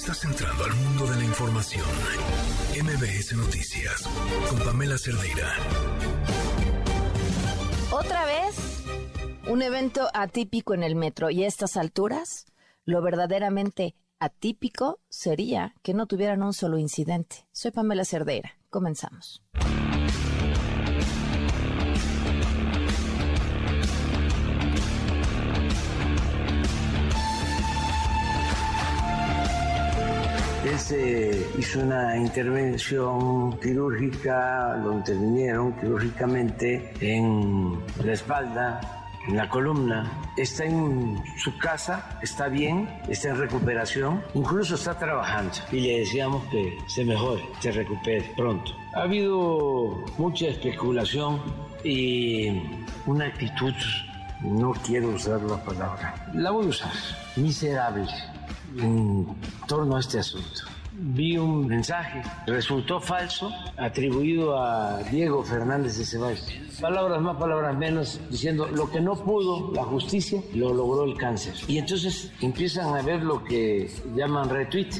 Estás entrando al mundo de la información. MBS Noticias con Pamela Cerdeira. Otra vez, un evento atípico en el metro y a estas alturas, lo verdaderamente atípico sería que no tuvieran un solo incidente. Soy Pamela Cerdeira. Comenzamos. Hizo una intervención quirúrgica, lo intervinieron quirúrgicamente en la espalda, en la columna. Está en su casa, está bien, está en recuperación, incluso está trabajando. Y le decíamos que se mejore, se recupere pronto. Ha habido mucha especulación y una actitud, no quiero usar la palabra, la voy a usar, miserable en torno a este asunto. Vi un mensaje, resultó falso, atribuido a Diego Fernández de Ceballos. Palabras más, palabras menos, diciendo lo que no pudo la justicia, lo logró el cáncer. Y entonces empiezan a ver lo que llaman retweet,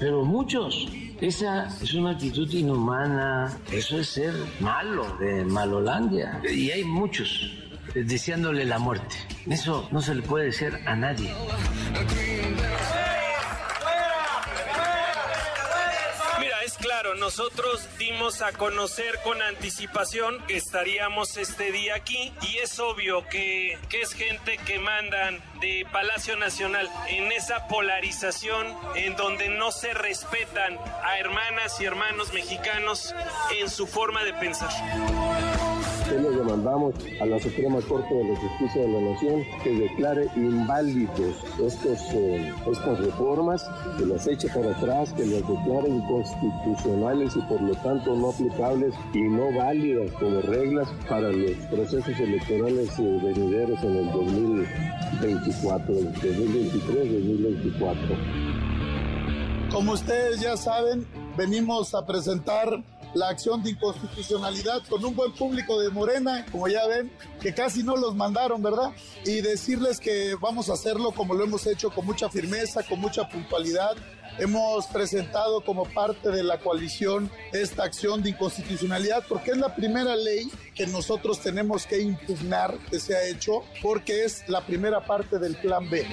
pero muchos esa es una actitud inhumana, eso es ser malo, de Malolandia. Y hay muchos deseándole la muerte. Eso no se le puede decir a nadie. Claro, nosotros dimos a conocer con anticipación que estaríamos este día aquí y es obvio que, que es gente que mandan de Palacio Nacional en esa polarización en donde no se respetan a hermanas y hermanos mexicanos en su forma de pensar le demandamos a la Suprema Corte de la Justicia de la Nación que declare inválidos estos, eh, estas reformas, que las eche para atrás, que las declare inconstitucionales y por lo tanto no aplicables y no válidas como reglas para los procesos electorales eh, venideros en el 2024, 2023-2024. Como ustedes ya saben, venimos a presentar la acción de inconstitucionalidad con un buen público de Morena, como ya ven, que casi no los mandaron, ¿verdad? Y decirles que vamos a hacerlo como lo hemos hecho, con mucha firmeza, con mucha puntualidad. Hemos presentado como parte de la coalición esta acción de inconstitucionalidad porque es la primera ley que nosotros tenemos que impugnar que se ha hecho porque es la primera parte del plan B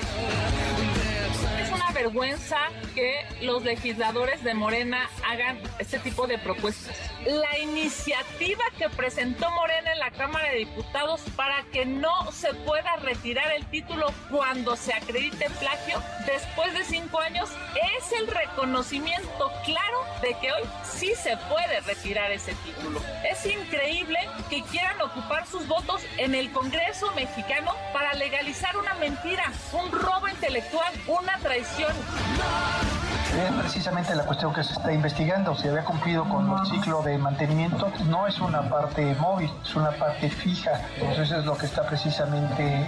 vergüenza que los legisladores de Morena hagan este tipo de propuestas. La iniciativa que presentó Morena en la Cámara de Diputados para que no se pueda retirar el título cuando se acredite plagio después de cinco años es el reconocimiento claro de que hoy sí se puede retirar ese título. Es increíble que quieran ocupar sus votos en el Congreso mexicano para legalizar una mentira, un robo intelectual, una traición es precisamente la cuestión que se está investigando. Si había cumplido con el ciclo de mantenimiento, no es una parte móvil, es una parte fija. Entonces es lo que está precisamente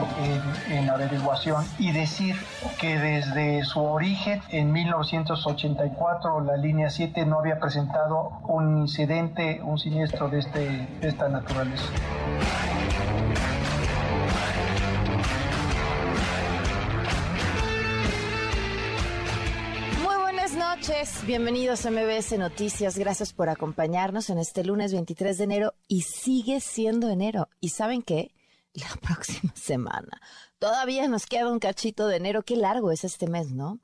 en, en averiguación. Y decir que desde su origen, en 1984, la línea 7 no había presentado un incidente, un siniestro de, este, de esta naturaleza. Noches, bienvenidos a MBS Noticias, gracias por acompañarnos en este lunes 23 de enero y sigue siendo enero. ¿Y saben qué? La próxima semana. Todavía nos queda un cachito de enero, qué largo es este mes, ¿no?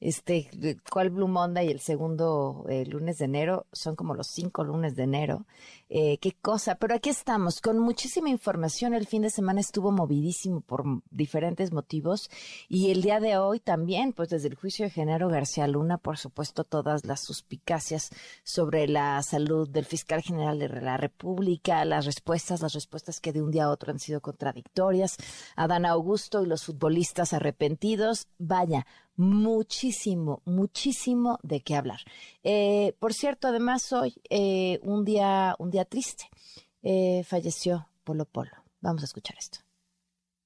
Este, cuál Blue Monday y el segundo eh, lunes de enero, son como los cinco lunes de enero. Eh, qué cosa, pero aquí estamos con muchísima información. El fin de semana estuvo movidísimo por diferentes motivos y el día de hoy también, pues desde el juicio de Genaro García Luna, por supuesto, todas las suspicacias sobre la salud del fiscal general de la República, las respuestas, las respuestas que de un día a otro han sido contradictorias, Adán Augusto y los futbolistas arrepentidos. Vaya, muchísimo, muchísimo de qué hablar. Eh, por cierto, además hoy eh, un día, un día triste. Eh, falleció Polo Polo. Vamos a escuchar esto.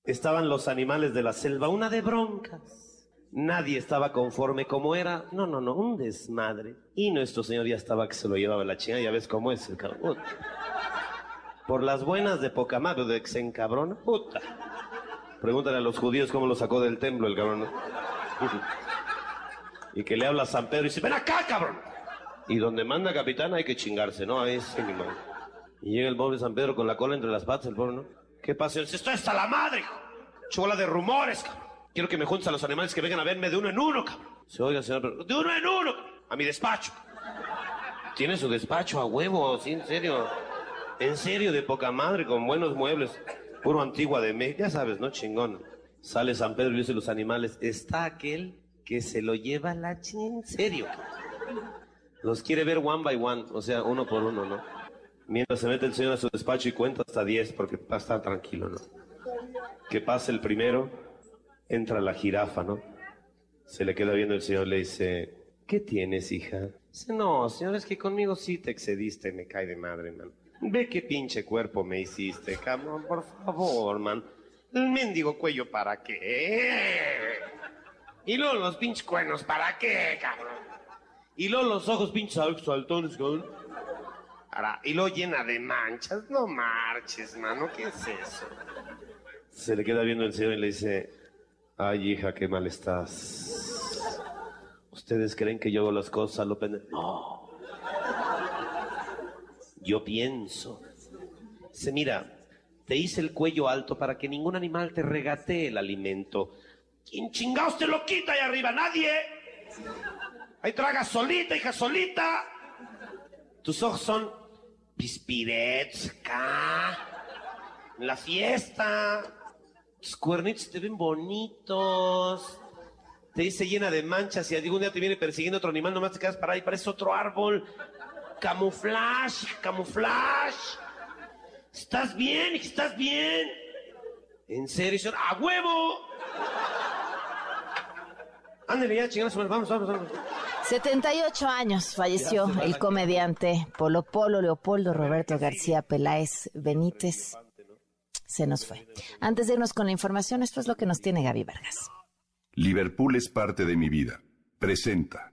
Estaban los animales de la selva, una de broncas. Nadie estaba conforme como era. No, no, no, un desmadre. Y nuestro señor ya estaba que se lo llevaba la china, ya ves cómo es el cabrón. Por las buenas de poca madre, de que se encabrona. Pregúntale a los judíos cómo lo sacó del templo el cabrón. Y que le habla a San Pedro y dice, ven acá, cabrón. Y donde manda capitán hay que chingarse, ¿no? Ahí mi madre. Y llega el pobre San Pedro con la cola entre las patas, el pobre, ¿no? ¿Qué pasa? Dice, estoy hasta la madre. Chola de rumores, cabrón. Quiero que me juntes a los animales que vengan a verme de uno en uno, cabrón. Se oiga, señor, pero de uno en uno, a mi despacho. Tiene su despacho a huevo, sí, en serio. En serio, de poca madre, con buenos muebles. Puro antigua de México, ya sabes, ¿no? Chingón. Sale San Pedro y dice los animales, está aquel que se lo lleva la chingada, en serio. Los quiere ver one by one, o sea, uno por uno, ¿no? Mientras se mete el señor a su despacho y cuenta hasta 10 porque va estar tranquilo, ¿no? Que pasa el primero, entra la jirafa, ¿no? Se le queda viendo el señor, le dice, ¿qué tienes, hija? Dice, no, señor, es que conmigo sí te excediste, me cae de madre, man. Ve qué pinche cuerpo me hiciste, cabrón, por favor, man. El mendigo cuello, ¿para qué? Y luego los pinches cuernos, ¿para qué, cabrón? Y luego los ojos pinches saltones, cabrón. Ahora, y luego llena de manchas. No marches, mano, ¿qué es eso? Se le queda viendo el señor y le dice, ay, hija, qué mal estás. ¿Ustedes creen que yo hago las cosas a lo pendejo? No. Yo pienso. Dice, mira, te hice el cuello alto para que ningún animal te regatee el alimento. ¿Quién chingados te lo quita ahí arriba? Nadie. Ahí tragas solita, hija solita. Tus ojos son pispirets acá. En la fiesta. Tus cuernitos te ven bonitos. Te dice llena de manchas y algún día te viene persiguiendo otro animal, nomás te quedas parado y parece otro árbol. Camuflaje, camuflaje. ¿Estás bien? ¿Estás bien? ¿En serio, señor? ¡A huevo! Ándale ya, chingados, vamos, vamos, vamos. 78 años falleció el comediante Polo Polo Leopoldo Roberto García Peláez Benítez. Se nos fue. Antes de irnos con la información, esto es lo que nos tiene Gaby Vargas. Liverpool es parte de mi vida. Presenta.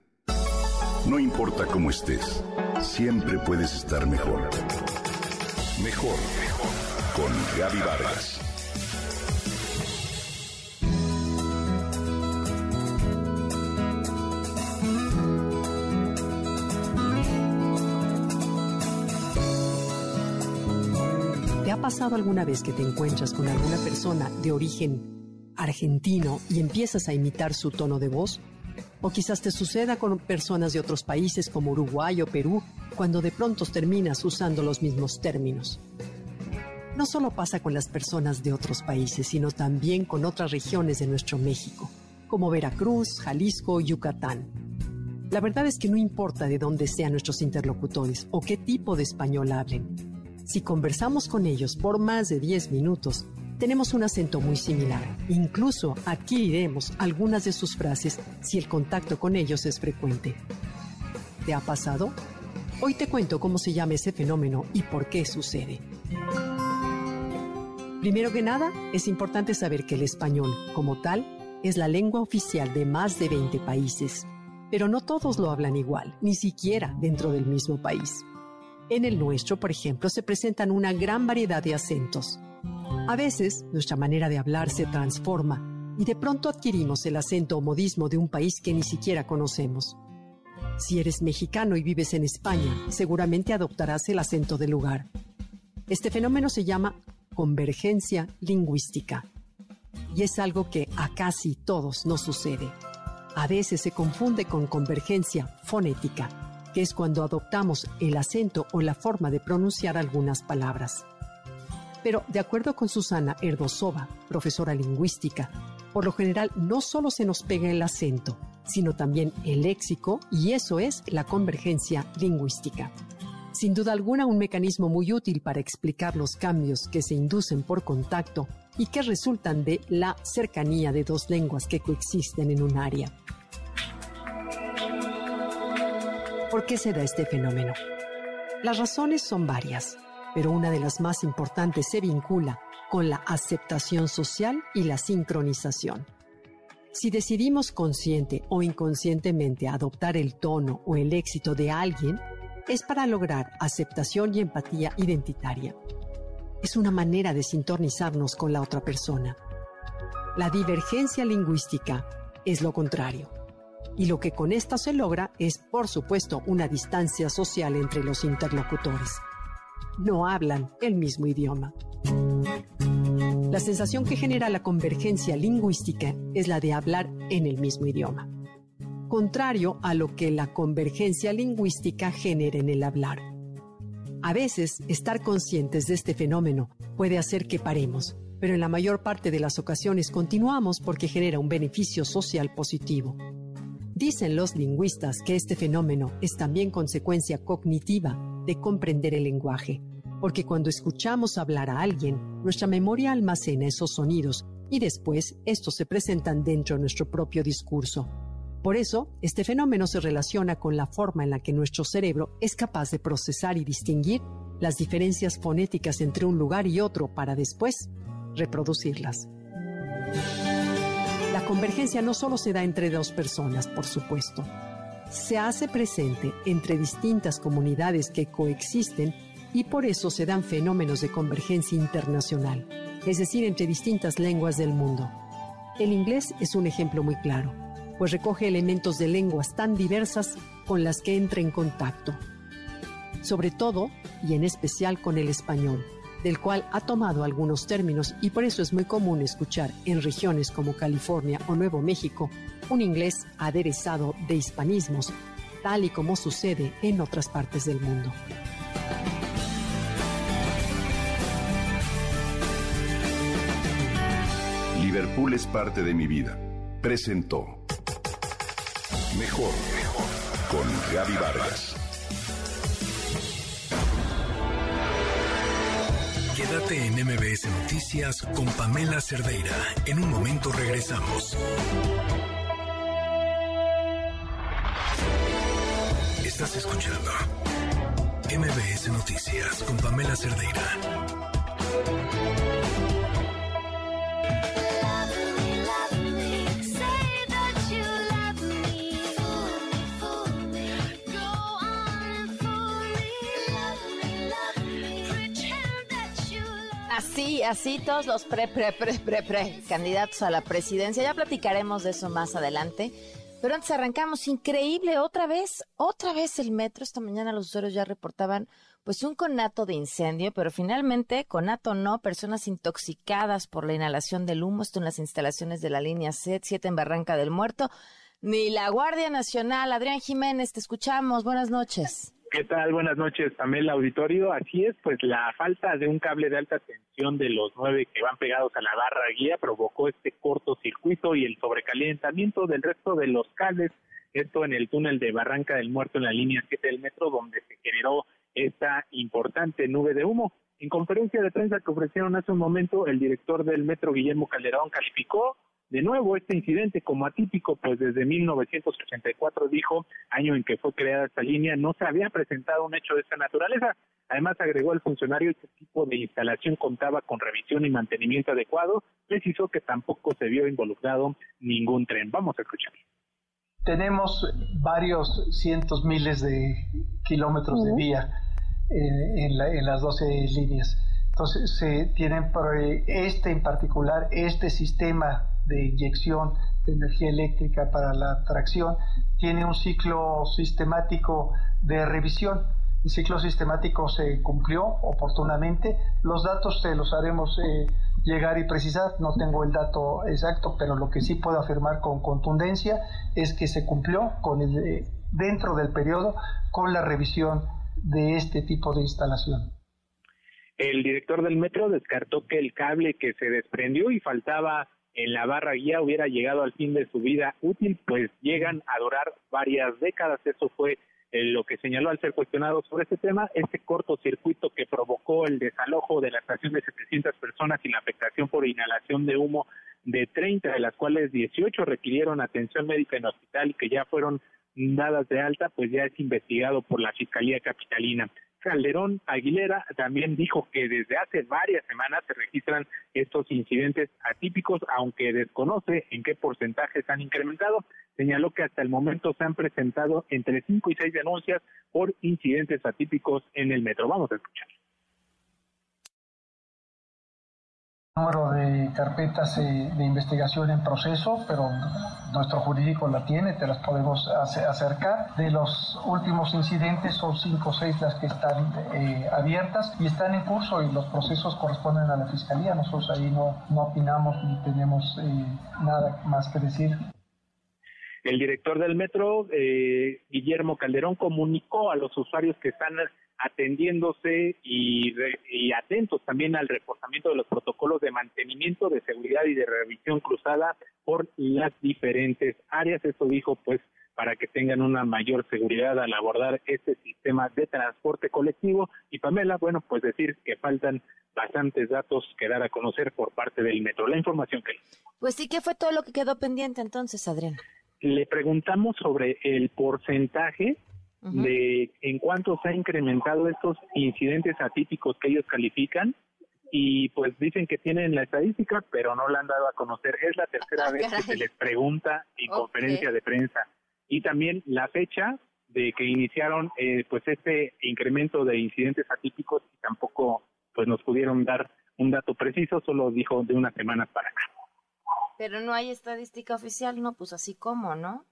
No importa cómo estés, siempre puedes estar mejor. Mejor. Con Gaby Vargas. ¿Te ha pasado alguna vez que te encuentras con alguna persona de origen argentino y empiezas a imitar su tono de voz? O quizás te suceda con personas de otros países como Uruguay o Perú, cuando de pronto terminas usando los mismos términos. No solo pasa con las personas de otros países, sino también con otras regiones de nuestro México, como Veracruz, Jalisco o Yucatán. La verdad es que no importa de dónde sean nuestros interlocutores o qué tipo de español hablen. Si conversamos con ellos por más de 10 minutos, tenemos un acento muy similar. Incluso adquiriremos algunas de sus frases si el contacto con ellos es frecuente. ¿Te ha pasado? Hoy te cuento cómo se llama ese fenómeno y por qué sucede. Primero que nada, es importante saber que el español, como tal, es la lengua oficial de más de 20 países. Pero no todos lo hablan igual, ni siquiera dentro del mismo país. En el nuestro, por ejemplo, se presentan una gran variedad de acentos. A veces, nuestra manera de hablar se transforma y de pronto adquirimos el acento o modismo de un país que ni siquiera conocemos. Si eres mexicano y vives en España, seguramente adoptarás el acento del lugar. Este fenómeno se llama convergencia lingüística y es algo que a casi todos nos sucede. A veces se confunde con convergencia fonética que es cuando adoptamos el acento o la forma de pronunciar algunas palabras. Pero, de acuerdo con Susana Erdosova, profesora lingüística, por lo general no solo se nos pega el acento, sino también el léxico, y eso es la convergencia lingüística. Sin duda alguna, un mecanismo muy útil para explicar los cambios que se inducen por contacto y que resultan de la cercanía de dos lenguas que coexisten en un área. ¿Por qué se da este fenómeno? Las razones son varias, pero una de las más importantes se vincula con la aceptación social y la sincronización. Si decidimos consciente o inconscientemente adoptar el tono o el éxito de alguien, es para lograr aceptación y empatía identitaria. Es una manera de sintonizarnos con la otra persona. La divergencia lingüística es lo contrario Y lo que con esta se logra es, por supuesto, una distancia social entre los interlocutores. No hablan el mismo idioma. La sensación que genera la convergencia lingüística es la de hablar en el mismo idioma, contrario a lo que la convergencia lingüística genera en el hablar. A veces, estar conscientes de este fenómeno puede hacer que paremos, pero en la mayor parte de las ocasiones continuamos porque genera un beneficio social positivo. Dicen los lingüistas que este fenómeno es también consecuencia cognitiva de comprender el lenguaje, porque cuando escuchamos hablar a alguien, nuestra memoria almacena esos sonidos y después estos se presentan dentro de nuestro propio discurso. Por eso, este fenómeno se relaciona con la forma en la que nuestro cerebro es capaz de procesar y distinguir las diferencias fonéticas entre un lugar y otro para después reproducirlas. La convergencia no solo se da entre dos personas, por supuesto. Se hace presente entre distintas comunidades que coexisten y por eso se dan fenómenos de convergencia internacional, es decir, entre distintas lenguas del mundo. El inglés es un ejemplo muy claro, pues recoge elementos de lenguas tan diversas con las que entra en contacto, sobre todo y en especial con el español del cual ha tomado algunos términos y por eso es muy común escuchar en regiones como California o Nuevo México un inglés aderezado de hispanismos, tal y como sucede en otras partes del mundo. Liverpool es parte de mi vida. Presentó Mejor con Gaby Vargas. Quédate en MBS Noticias con Pamela Cerdeira. En un momento regresamos. Estás escuchando MBS Noticias con Pamela Cerdeira. Así, así todos los pre, pre, pre, pre, pre candidatos a la presidencia. Ya platicaremos de eso más adelante. Pero antes arrancamos, increíble, otra vez, otra vez el metro. Esta mañana los usuarios ya reportaban pues un conato de incendio, pero finalmente conato no, personas intoxicadas por la inhalación del humo, esto en las instalaciones de la línea C, 7 en Barranca del Muerto, ni la Guardia Nacional. Adrián Jiménez, te escuchamos, buenas noches. ¿Qué tal? Buenas noches, Pamela Auditorio. Así es, pues la falta de un cable de alta tensión de los nueve que van pegados a la barra guía provocó este cortocircuito y el sobrecalentamiento del resto de los cables, esto en el túnel de Barranca del Muerto en la línea 7 del metro, donde se generó esta importante nube de humo. En conferencia de prensa que ofrecieron hace un momento, el director del metro, Guillermo Calderón, calificó de nuevo este incidente como atípico, pues desde 1984 dijo, año en que fue creada esta línea, no se había presentado un hecho de esta naturaleza. Además, agregó el funcionario, este tipo de instalación contaba con revisión y mantenimiento adecuado, precisó que tampoco se vio involucrado ningún tren. Vamos a escuchar. Tenemos varios cientos miles de kilómetros de vía en, en las 12 líneas. Entonces, se tienen este en particular, este sistema de inyección de energía eléctrica para la tracción, tiene un ciclo sistemático de revisión. El ciclo sistemático se cumplió oportunamente. Los datos se los haremos eh, llegar y precisar. No tengo el dato exacto, pero lo que sí puedo afirmar con contundencia es que se cumplió con el, eh, dentro del periodo con la revisión de este tipo de instalación. El director del metro descartó que el cable que se desprendió y faltaba en la barra guía hubiera llegado al fin de su vida útil, pues llegan a durar varias décadas. Eso fue eh, lo que señaló al ser cuestionado sobre este tema, este cortocircuito que provocó el desalojo de la estación de 700 personas y la afectación por inhalación de humo de 30, de las cuales 18 requirieron atención médica en hospital y que ya fueron dadas de alta, pues ya es investigado por la Fiscalía Capitalina. Calderón Aguilera también dijo que desde hace varias semanas se registran estos incidentes atípicos, aunque desconoce en qué porcentaje se han incrementado. Señaló que hasta el momento se han presentado entre cinco y seis denuncias por incidentes atípicos en el metro. Vamos a escuchar. Número de carpetas de investigación en proceso, pero nuestro jurídico la tiene, te las podemos acercar. De los últimos incidentes son cinco o seis las que están eh, abiertas y están en curso y los procesos corresponden a la Fiscalía. Nosotros ahí no, no opinamos ni tenemos eh, nada más que decir. El director del metro, eh, Guillermo Calderón, comunicó a los usuarios que están atendiéndose y, atentos también al reforzamiento de los protocolos de mantenimiento, de seguridad y de revisión cruzada por las diferentes áreas. Eso dijo, pues, para que tengan una mayor seguridad al abordar este sistema de transporte colectivo. Y Pamela, bueno, pues decir que faltan bastantes datos que dar a conocer por parte del metro. La información que... Pues sí, ¿qué fue todo lo que quedó pendiente entonces, Adrián? Le preguntamos sobre el porcentaje de en cuánto se ha incrementado estos incidentes atípicos que ellos califican y pues dicen que tienen la estadística, pero no la han dado a conocer. Es la tercera ah, vez que se les pregunta en conferencia de prensa. Y también la fecha de que iniciaron eh, pues este incremento de incidentes atípicos y tampoco pues nos pudieron dar un dato preciso, solo dijo de una semana para acá. Pero no hay estadística oficial, no, pues así como, ¿no?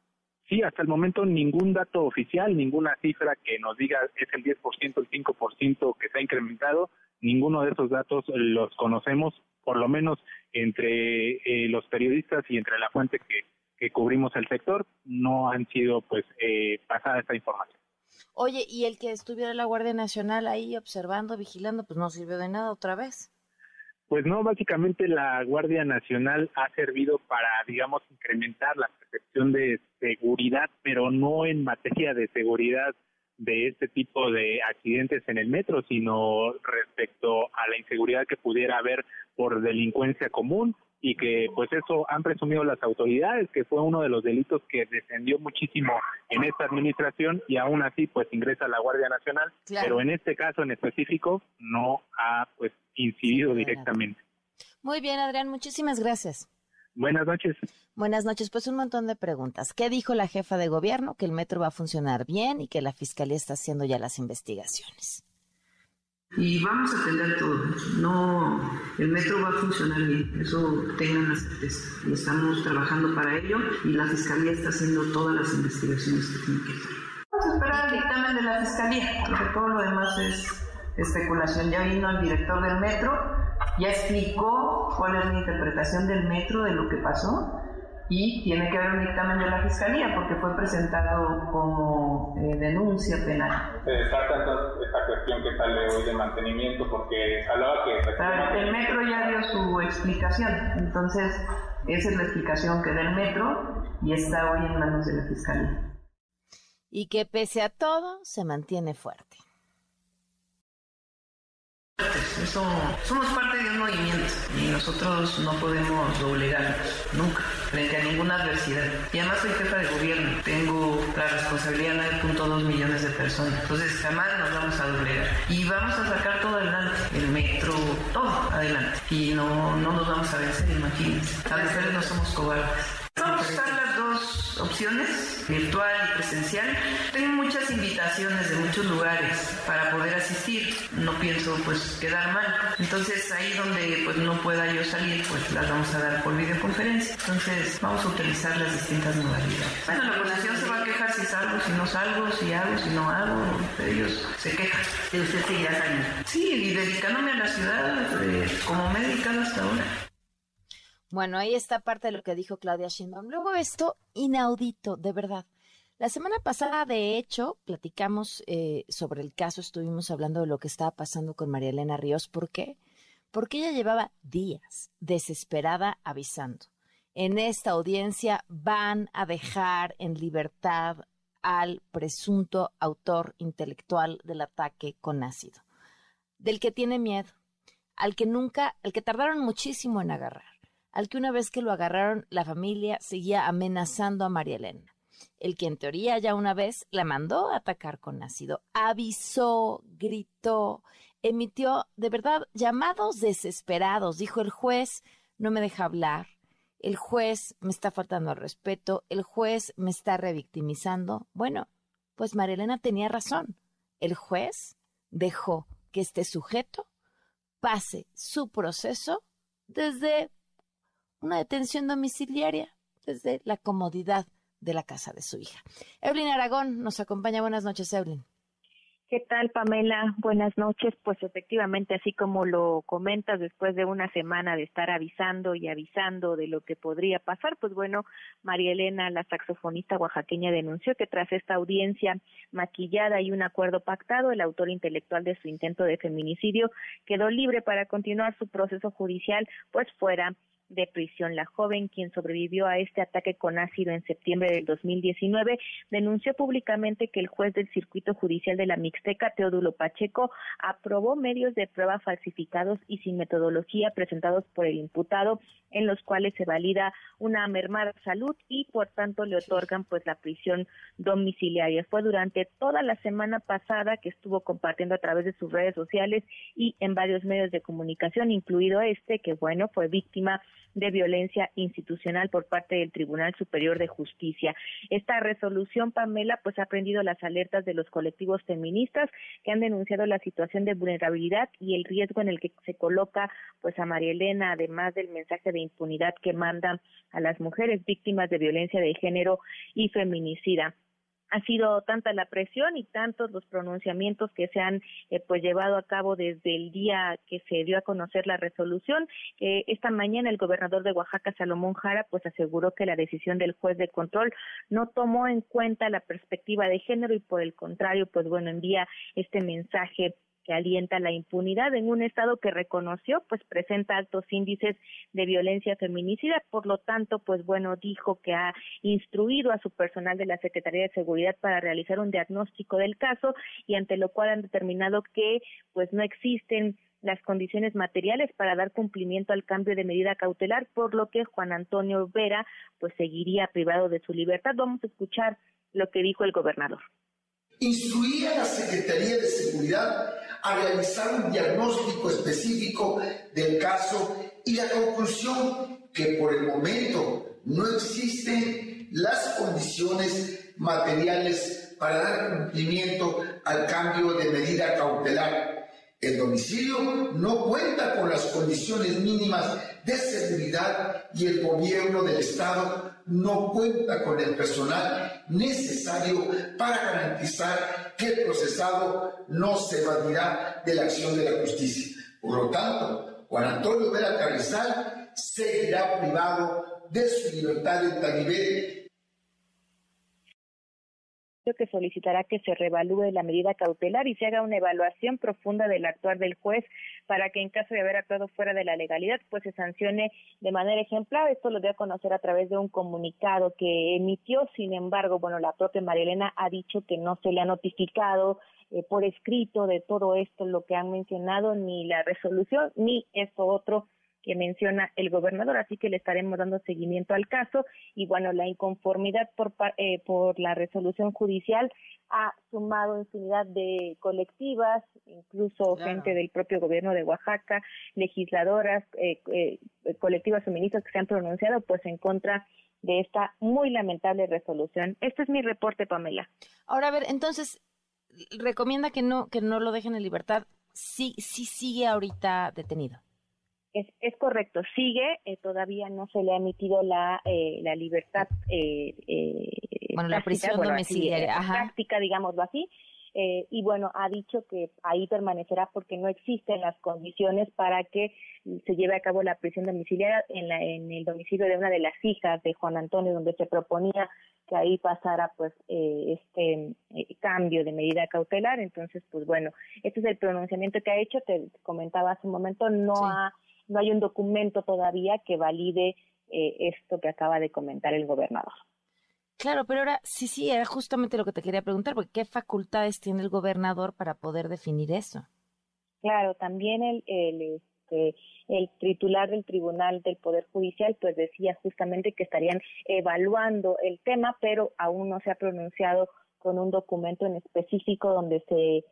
Sí, hasta el momento ningún dato oficial, ninguna cifra que nos diga es el 10%, el 5% que se ha incrementado, ninguno de esos datos los conocemos, por lo menos entre eh, los periodistas y entre la fuente que, que cubrimos el sector, no han sido pues eh, pasada esta información. Oye, ¿y el que estuviera la Guardia Nacional ahí observando, vigilando, pues no sirvió de nada otra vez? Pues no, básicamente la Guardia Nacional ha servido para, digamos, incrementar la percepción de seguridad, pero no en materia de seguridad de este tipo de accidentes en el metro, sino respecto a la inseguridad que pudiera haber por delincuencia común y que pues eso han presumido las autoridades que fue uno de los delitos que descendió muchísimo en esta administración y aún así pues ingresa la Guardia Nacional, pero en este caso en específico no ha pues incidido directamente. Muy bien, Adrián, muchísimas gracias. Buenas noches. Buenas noches. Pues un montón de preguntas. ¿Qué dijo la jefa de gobierno? Que el metro va a funcionar bien y que la fiscalía está haciendo ya las investigaciones. Y vamos a atender todo. No, el metro va a funcionar bien, eso tengan la certeza. Y estamos trabajando para ello y la fiscalía está haciendo todas las investigaciones que tiene que hacer. Vamos a esperar el dictamen de la fiscalía, porque todo lo demás es especulación. Ya vino el director del metro, ya explicó cuál es la interpretación del metro de lo que pasó y tiene que haber un dictamen de la fiscalía porque fue presentado como eh, denuncia penal. Se descarta esta cuestión que sale hoy de mantenimiento porque hablaba que... el metro ya dio su explicación, entonces esa es la explicación que da el metro y está hoy en manos de la fiscalía. Y que pese a todo se mantiene fuerte. Eso, somos parte de un movimiento y nosotros no podemos doblegarnos nunca frente a ninguna adversidad. Y además soy jefa de gobierno, tengo la responsabilidad de 9.2 millones de personas, entonces jamás nos vamos a doblegar. Y vamos a sacar todo adelante, el metro, todo adelante. Y no, no nos vamos a vencer, imagínense. Las mujeres no somos cobardes. Vamos a usar las dos opciones, virtual y presencial. Tengo muchas invitaciones de muchos lugares para poder asistir. No pienso pues quedar mal. Entonces ahí donde pues no pueda yo salir, pues las vamos a dar por videoconferencia. Entonces vamos a utilizar las distintas modalidades. Bueno, la población se va a quejar si salgo, si no salgo, si hago, si no hago. Ellos se quejan. ¿Y usted seguirá saliendo? Sí, y dedicándome a la ciudad eh, como me he dedicado hasta ahora. Bueno, ahí está parte de lo que dijo Claudia Sheinbaum. Luego esto, inaudito, de verdad. La semana pasada, de hecho, platicamos eh, sobre el caso, estuvimos hablando de lo que estaba pasando con María Elena Ríos. ¿Por qué? Porque ella llevaba días desesperada avisando. En esta audiencia van a dejar en libertad al presunto autor intelectual del ataque con ácido, del que tiene miedo, al que nunca, al que tardaron muchísimo en agarrar al que una vez que lo agarraron la familia seguía amenazando a María Elena, el que en teoría ya una vez la mandó a atacar con ácido, avisó, gritó, emitió de verdad llamados desesperados, dijo el juez no me deja hablar, el juez me está faltando al respeto, el juez me está revictimizando. Bueno, pues María Elena tenía razón. El juez dejó que este sujeto pase su proceso desde una detención domiciliaria, desde la comodidad de la casa de su hija. Evelyn Aragón nos acompaña. Buenas noches, Evelyn. ¿Qué tal, Pamela? Buenas noches. Pues efectivamente, así como lo comentas, después de una semana de estar avisando y avisando de lo que podría pasar, pues bueno, María Elena, la saxofonista oaxaqueña, denunció que tras esta audiencia maquillada y un acuerdo pactado, el autor intelectual de su intento de feminicidio quedó libre para continuar su proceso judicial, pues fuera de prisión. La joven, quien sobrevivió a este ataque con ácido en septiembre del 2019, denunció públicamente que el juez del circuito judicial de la Mixteca, Teodulo Pacheco, aprobó medios de prueba falsificados y sin metodología presentados por el imputado, en los cuales se valida una mermada salud y por tanto le otorgan pues la prisión domiciliaria. Fue durante toda la semana pasada que estuvo compartiendo a través de sus redes sociales y en varios medios de comunicación, incluido este, que bueno, fue víctima de violencia institucional por parte del Tribunal Superior de Justicia. Esta resolución, Pamela, pues ha prendido las alertas de los colectivos feministas que han denunciado la situación de vulnerabilidad y el riesgo en el que se coloca pues a María Elena, además del mensaje de impunidad que mandan a las mujeres víctimas de violencia de género y feminicida ha sido tanta la presión y tantos los pronunciamientos que se han eh, pues llevado a cabo desde el día que se dio a conocer la resolución. que esta mañana el gobernador de Oaxaca, Salomón Jara, pues aseguró que la decisión del juez de control no tomó en cuenta la perspectiva de género y por el contrario, pues bueno, envía este mensaje que alienta la impunidad en un estado que reconoció pues presenta altos índices de violencia feminicida, por lo tanto pues bueno dijo que ha instruido a su personal de la Secretaría de Seguridad para realizar un diagnóstico del caso y ante lo cual han determinado que pues no existen las condiciones materiales para dar cumplimiento al cambio de medida cautelar, por lo que Juan Antonio Vera pues seguiría privado de su libertad. Vamos a escuchar lo que dijo el gobernador. Instruía a la Secretaría de Seguridad a realizar un diagnóstico específico del caso y la conclusión que por el momento no existen las condiciones materiales para dar cumplimiento al cambio de medida cautelar. El domicilio no cuenta con las condiciones mínimas de seguridad y el gobierno del Estado no cuenta con el personal necesario para garantizar que el procesado no se evadirá de la acción de la justicia. Por lo tanto, Juan Antonio Vera Carrizal seguirá privado de su libertad en tal nivel que solicitará que se revalúe la medida cautelar y se haga una evaluación profunda del actuar del juez para que en caso de haber actuado fuera de la legalidad, pues se sancione de manera ejemplar. Esto lo dio a conocer a través de un comunicado que emitió. Sin embargo, bueno, la propia Marilena ha dicho que no se le ha notificado eh, por escrito de todo esto lo que han mencionado, ni la resolución, ni esto otro que menciona el gobernador, así que le estaremos dando seguimiento al caso y bueno, la inconformidad por, eh, por la resolución judicial ha sumado infinidad de colectivas, incluso gente del propio gobierno de Oaxaca, legisladoras, eh, eh, colectivas feministas que se han pronunciado pues en contra de esta muy lamentable resolución. Este es mi reporte, Pamela. Ahora, a ver, entonces, recomienda que no, que no lo dejen en libertad. Sí, sí sigue ahorita detenido. Es, es correcto, sigue, eh, todavía no se le ha emitido la, eh, la libertad. Eh, eh bueno, la prisión domiciliaria, práctica, digámoslo así. y bueno, ha dicho que ahí permanecerá porque no existen las condiciones para que se lleve a cabo la prisión domiciliaria en, la, en el domicilio de una de las hijas de Juan Antonio, donde se proponía que ahí pasara pues este cambio de medida cautelar. Entonces, pues bueno, este es el pronunciamiento que ha hecho, te comentaba hace un momento, no ha no hay un documento todavía que valide eh, esto que acaba de comentar el gobernador. Claro, pero ahora sí, sí, era justamente lo que te quería preguntar, porque ¿qué facultades tiene el gobernador para poder definir eso? Claro, también el, el, este, el titular del Tribunal del Poder Judicial pues decía justamente que estarían evaluando el tema, pero aún no se ha pronunciado con un documento en específico donde se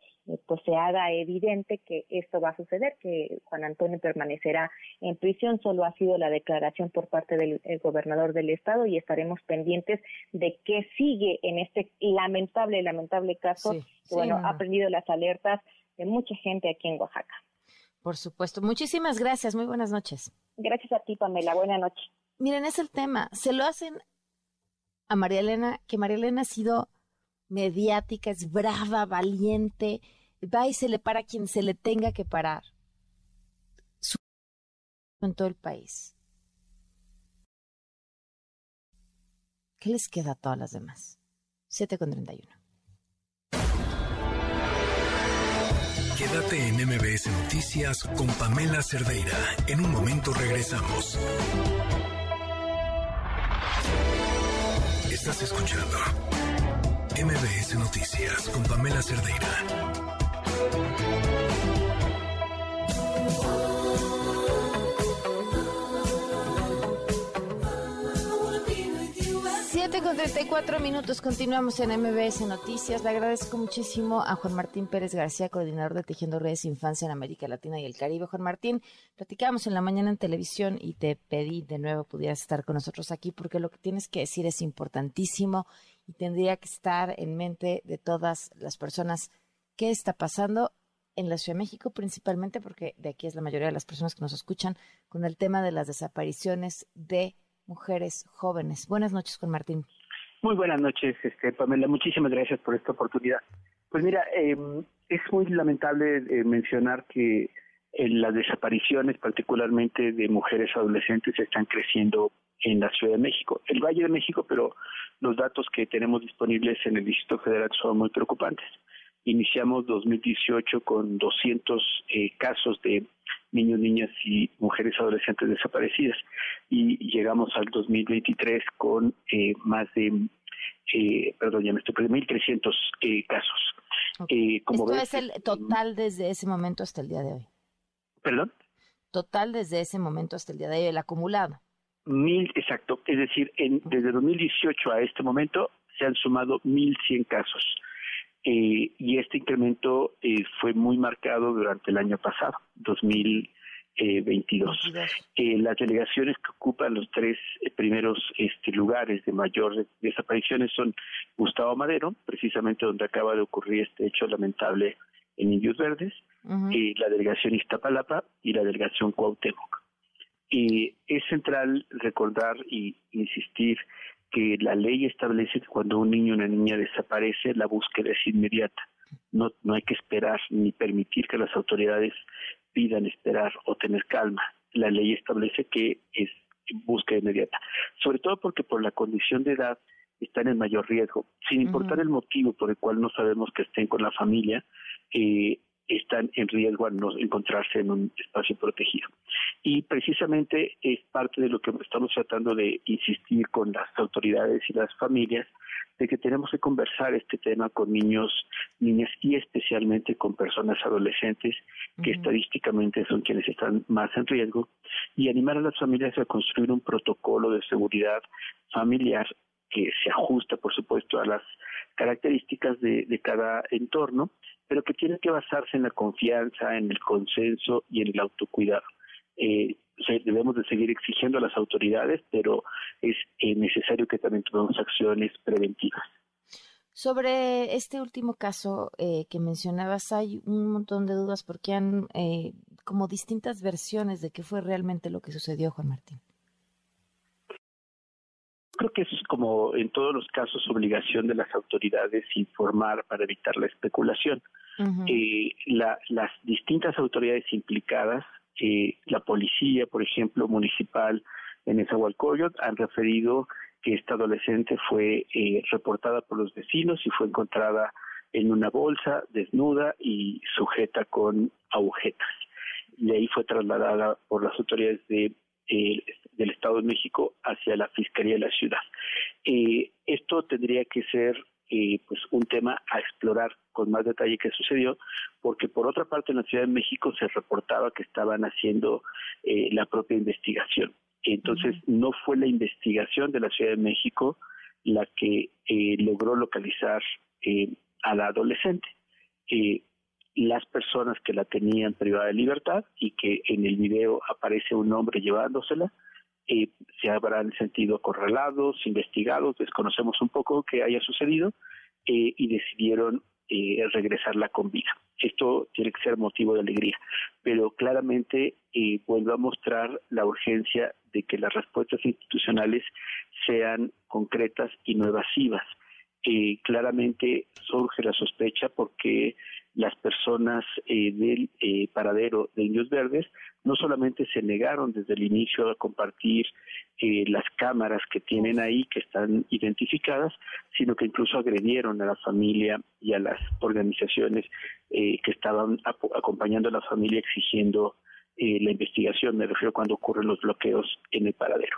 pues se haga evidente que esto va a suceder, que Juan Antonio permanecerá en prisión. Solo ha sido la declaración por parte del gobernador del estado y estaremos pendientes de qué sigue en este lamentable, lamentable caso que bueno, ha prendido las alertas de mucha gente aquí en Oaxaca. Por supuesto. Muchísimas gracias. Muy buenas noches. Gracias a ti, Pamela. Buenas noches. Miren, es el tema. Se lo hacen a María Elena, que María Elena ha sido mediática, es brava, valiente, va y se le para quien se le tenga que parar. En todo el país. ¿Qué les queda a todas las demás? 7 con 31. Quédate en MBS Noticias con Pamela Cerdeira. En un momento regresamos. Estás escuchando MBS Noticias con Pamela Cerdeira. 7 con 34 minutos, continuamos en MBS Noticias. Le agradezco muchísimo a Juan Martín Pérez García, coordinador de Tejiendo Redes Infancia en América Latina y el Caribe. Juan Martín, platicamos en la mañana en televisión y te pedí de nuevo pudieras estar con nosotros aquí porque lo que tienes que decir es importantísimo y tendría que estar en mente de todas las personas qué está pasando en la Ciudad de México, principalmente porque de aquí es la mayoría de las personas que nos escuchan con el tema de las desapariciones de mujeres jóvenes. Buenas noches, con Martín. Muy buenas noches, este, Pamela. Muchísimas gracias por esta oportunidad. Pues mira, em, es muy lamentable eh, mencionar que las desapariciones, particularmente de mujeres adolescentes, están creciendo en la Ciudad de México, el Valle de México, pero los datos que tenemos disponibles en el Distrito Federal son muy preocupantes. Iniciamos 2018 con 200 eh, casos de niños, niñas y mujeres adolescentes desaparecidas y llegamos al 2023 con eh, más de, eh, perdón, ya me estoy 1.300 eh, casos. Eh, como Esto es el total desde ese momento hasta el día de hoy. ¿Perdón? Total desde ese momento hasta el día de hoy, el acumulado. Mil, exacto. Es decir, en, desde 2018 a este momento se han sumado 1.100 casos. Eh, y este incremento eh, fue muy marcado durante el año pasado, 2022. Eh, las delegaciones que ocupan los tres primeros este, lugares de mayor desapariciones son Gustavo Madero, precisamente donde acaba de ocurrir este hecho lamentable en Indios Verdes, la delegación Iztapalapa y la delegación Cuauhtémoc. Y es central recordar y insistir que la ley establece que cuando un niño o una niña desaparece, la búsqueda es inmediata. No, no hay que esperar ni permitir que las autoridades pidan esperar o tener calma. La ley establece que es búsqueda inmediata, sobre todo porque por la condición de edad están en mayor riesgo, sin importar el motivo por el cual no sabemos que estén con la familia, eh, están en riesgo al no encontrarse en un espacio protegido. Y precisamente es parte de lo que estamos tratando de insistir con las autoridades y las familias, de que tenemos que conversar este tema con niños, niñas y especialmente con personas adolescentes que estadísticamente son quienes están más en riesgo y animar a las familias a construir un protocolo de seguridad familiar que se ajusta, por supuesto, a las características de, de cada entorno pero que tiene que basarse en la confianza, en el consenso y en el autocuidado. Eh, debemos de seguir exigiendo a las autoridades, pero es eh, necesario que también tomemos acciones preventivas. Sobre este último caso eh, que mencionabas, hay un montón de dudas porque han como distintas versiones de qué fue realmente lo que sucedió, Juan Martín. Creo que es como en todos los casos obligación de las autoridades informar para evitar la especulación. eh, la, las distintas autoridades implicadas, eh, la policía, por ejemplo, municipal en Esahualcoyot, han referido que esta adolescente fue eh, reportada por los vecinos y fue encontrada en una bolsa, desnuda y sujeta con agujetas. Y ahí fue trasladada por las autoridades de eh, del Estado de México hacia la Fiscalía de la Ciudad. Eh, esto tendría que ser eh, pues un tema a explorar con más detalle qué sucedió, porque por otra parte en la Ciudad de México se reportaba que estaban haciendo eh, la propia investigación. Entonces no fue la investigación de la Ciudad de México la que eh, logró localizar eh, a la adolescente. Las personas que la tenían privada de libertad y que en el video aparece un hombre llevándosela, eh, se habrán sentido acorralados, investigados, desconocemos un poco qué haya sucedido eh, y decidieron eh, regresarla con vida. esto tiene que ser motivo de alegría. Pero claramente eh, vuelve a mostrar la urgencia de que las respuestas institucionales sean concretas y no evasivas. Eh, claramente surge la sospecha porque las personas eh, del eh, paradero de Indios Verdes no solamente se negaron desde el inicio a compartir eh, las cámaras que tienen ahí, que están identificadas, sino que incluso agredieron a la familia y a las organizaciones que estaban acompañando a la familia exigiendo la investigación, me refiero cuando ocurren los bloqueos en el paradero.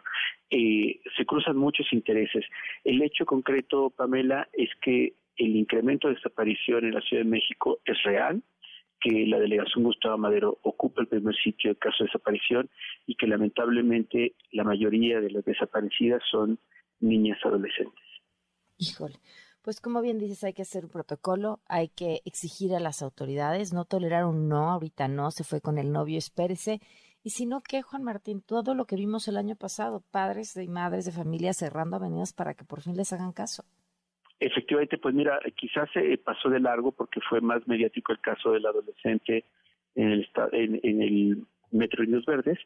se cruzan muchos intereses. El hecho concreto, Pamela, es que el incremento de desaparición en la Ciudad de México es real, que la delegación Gustavo Madero ocupa el primer sitio de caso de desaparición y que lamentablemente la mayoría de las desaparecidas son niñas adolescentes. Híjole. Pues como bien dices, hay que hacer un protocolo, hay que exigir a las autoridades, no tolerar un no, ahorita no, se fue con el novio, espérese. Y si no, ¿qué, Juan Martín? Todo lo que vimos el año pasado, padres y madres de familia cerrando avenidas para que por fin les hagan caso. Efectivamente, pues mira, quizás se pasó de largo porque fue más mediático el caso del adolescente en el, en, el Metro Indios Verdes,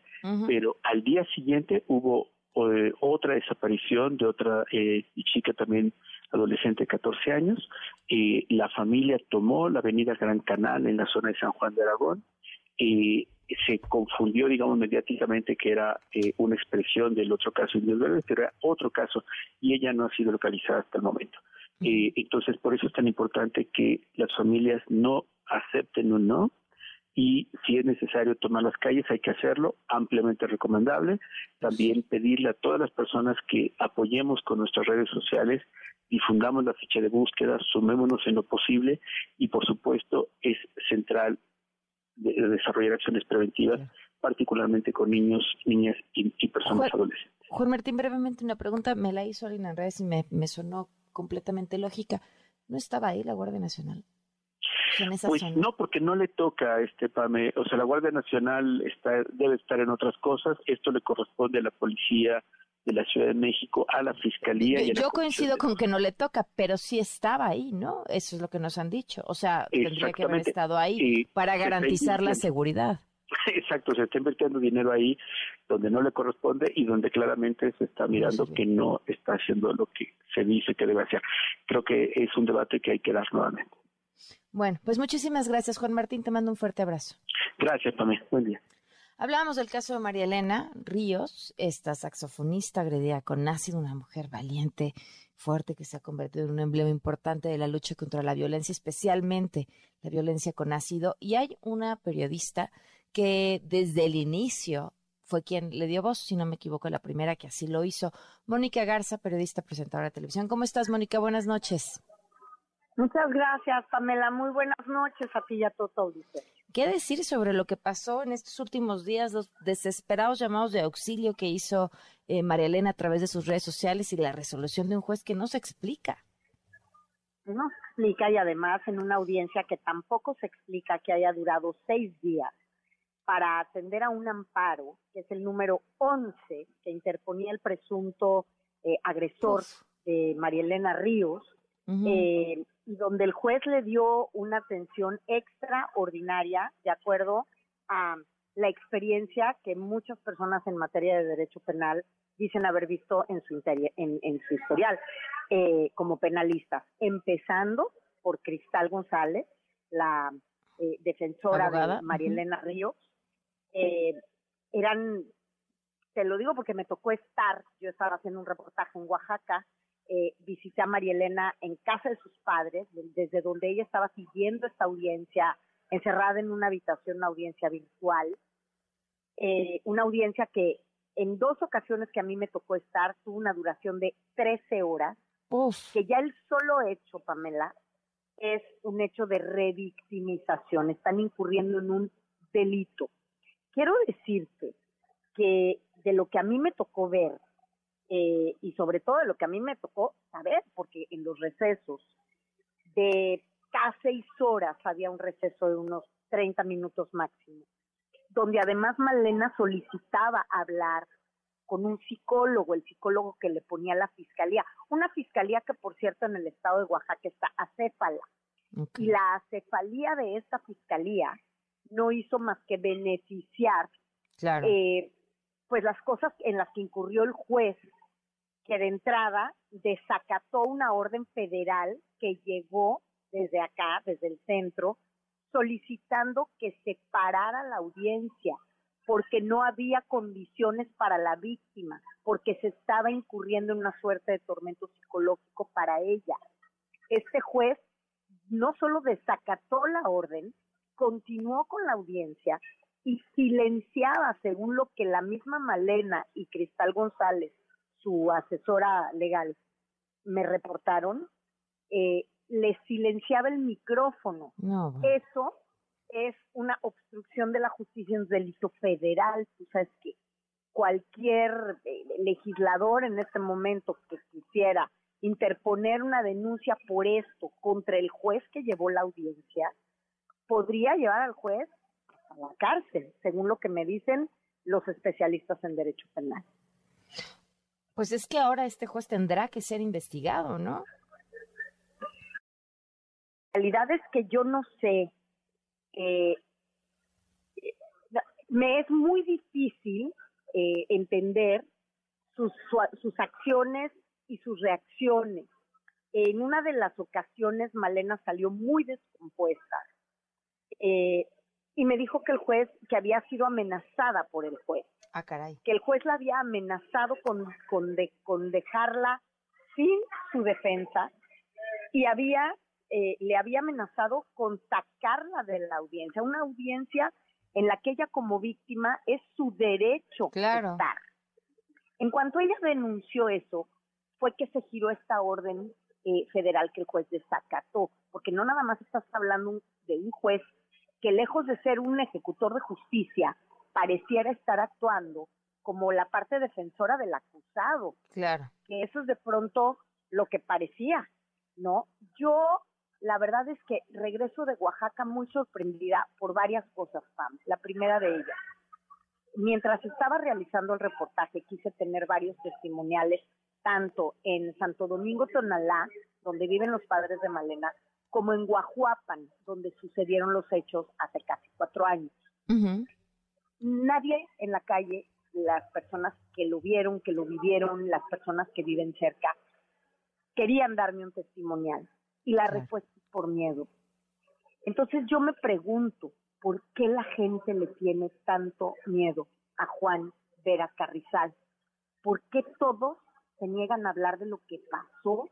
pero al día siguiente hubo eh, otra desaparición de otra eh, chica también adolescente de 14 años. y la familia tomó la avenida Gran Canal en la zona de San Juan de Aragón y se confundió, digamos, mediáticamente que era eh, una expresión del otro caso Indios Verdes, pero era otro caso y ella no ha sido localizada hasta el momento. Eh, entonces, por eso es tan importante que las familias no acepten un no y si es necesario tomar las calles hay que hacerlo, ampliamente recomendable. También pedirle a todas las personas que apoyemos con nuestras redes sociales, difundamos la ficha de búsqueda, sumémonos en lo posible y por supuesto es central desarrollar acciones preventivas, particularmente con niños, niñas y, personas adolescentes. Juan Martín, brevemente una pregunta, me la hizo Alina en redes y me, me sonó completamente lógica. ¿No estaba ahí la Guardia Nacional? pues no, porque no le toca a este PAME, o sea, la Guardia Nacional está, debe estar en otras cosas, esto le corresponde a la policía de la Ciudad de México, a la Fiscalía. y Yo coincido con que no le toca, pero sí estaba ahí, ¿no? Eso es lo que nos han dicho. O sea, tendría que haber estado ahí para garantizar la seguridad. Exacto, se está invirtiendo dinero ahí donde no le corresponde y donde claramente se está mirando que no está haciendo lo que se dice que debe hacer. Creo que es un debate que hay que dar nuevamente. Bueno, pues muchísimas gracias, Juan Martín. Te mando un fuerte abrazo. Gracias, Pamela. Buen día. Hablábamos del caso de María Elena Ríos, esta saxofonista agredida con ácido, una mujer valiente, fuerte, que se ha convertido en un emblema importante de la lucha contra la violencia, especialmente la violencia con ácido. Y hay una periodista que desde el inicio fue quien le dio voz, si no me equivoco, la primera que así lo hizo. Mónica Garza, periodista, presentadora de televisión. ¿Cómo estás, Mónica? Buenas noches. Muchas gracias, Pamela. Muy buenas noches a ti y a todo auditorio. ¿Qué decir sobre lo que pasó en estos últimos días, los desesperados llamados de auxilio que hizo eh, María Elena a través de sus redes sociales y la resolución de un juez que no se explica? No se explica y además en una audiencia que tampoco se explica que haya durado seis días para atender a un amparo, que es el número 11 que interponía el presunto eh, agresor de María Elena Ríos, eh, y donde el juez le dio una atención extraordinaria de acuerdo a la experiencia que muchas personas en materia de derecho penal dicen haber visto en su, en, su historial eh, como penalistas, empezando por Cristal González, la defensora de María Elena Ríos, eh, eran, te lo digo porque me tocó estar, yo estaba haciendo un reportaje en Oaxaca, eh, visité a María Elena en casa de sus padres, desde donde ella estaba siguiendo esta audiencia, encerrada en una habitación, una audiencia virtual, eh, una audiencia que en dos ocasiones que a mí me tocó estar tuvo una duración de 13 horas, que ya el solo hecho, Pamela, es un hecho de revictimización, están incurriendo en un delito quiero decirte que de lo que a mí me tocó ver, eh, y sobre todo de lo que a mí me tocó saber, porque en los recesos de casi seis horas había un receso de unos 30 minutos máximo, donde además Malena solicitaba hablar con un psicólogo, el psicólogo que le ponía la fiscalía, una fiscalía que por cierto en el estado de Oaxaca está acéfala, Y la cefalía de esta fiscalía no hizo más que beneficiar Claro. eh, pues las cosas en las que incurrió el juez, que de entrada desacató una orden federal que llegó desde acá, desde el centro, solicitando que se parara la audiencia porque no había condiciones para la víctima, porque se estaba incurriendo en una suerte de tormento psicológico para ella. Este juez no solo desacató la orden, continuó con la audiencia y silenciaba, según lo que la misma Malena y Cristal González, su asesora legal, me reportaron, eh, le silenciaba el micrófono. No, Eso es una obstrucción de la justicia, un delito federal. Tú sabes que cualquier eh, legislador en este momento que quisiera interponer una denuncia por esto contra el juez que llevó la audiencia, podría llevar al juez a la cárcel, según lo que me dicen los especialistas en derecho penal. Pues es que ahora este juez tendrá que ser investigado, ¿no? La realidad es que yo no sé, eh, me es muy difícil eh, entender sus, su- sus acciones y sus reacciones. En una de las ocasiones, Malena salió muy descompuesta eh, y me dijo que el juez, que había sido amenazada por el juez, Ah, caray. que el juez la había amenazado con, con, de- con dejarla sin su defensa y había eh, le había amenazado con sacarla de la audiencia, una audiencia en la que ella como víctima es su derecho Claro. estar. En cuanto ella denunció eso, fue que se giró esta orden eh, federal que el juez desacató, porque no nada más estás hablando de un juez que lejos de ser un ejecutor de justicia, pareciera estar actuando como la parte defensora del acusado, Claro. que eso es de pronto lo que parecía, ¿no? Yo, la verdad es que regreso de Oaxaca muy sorprendida por varias cosas, Pam. La primera de ellas, mientras estaba realizando el reportaje, quise tener varios testimoniales, tanto en Santo Domingo, Tonalá, donde viven los padres de Malena, como en Guajuapan, donde sucedieron los hechos hace casi cuatro años nadie en la calle, las personas que lo vieron, que lo vivieron, las personas que viven cerca, querían darme un testimonial. Y la respuesta es por miedo. Entonces yo me pregunto, ¿por qué la gente le tiene tanto miedo a Juan Vera Carrizal? ¿Por qué todos se niegan a hablar de lo que pasó?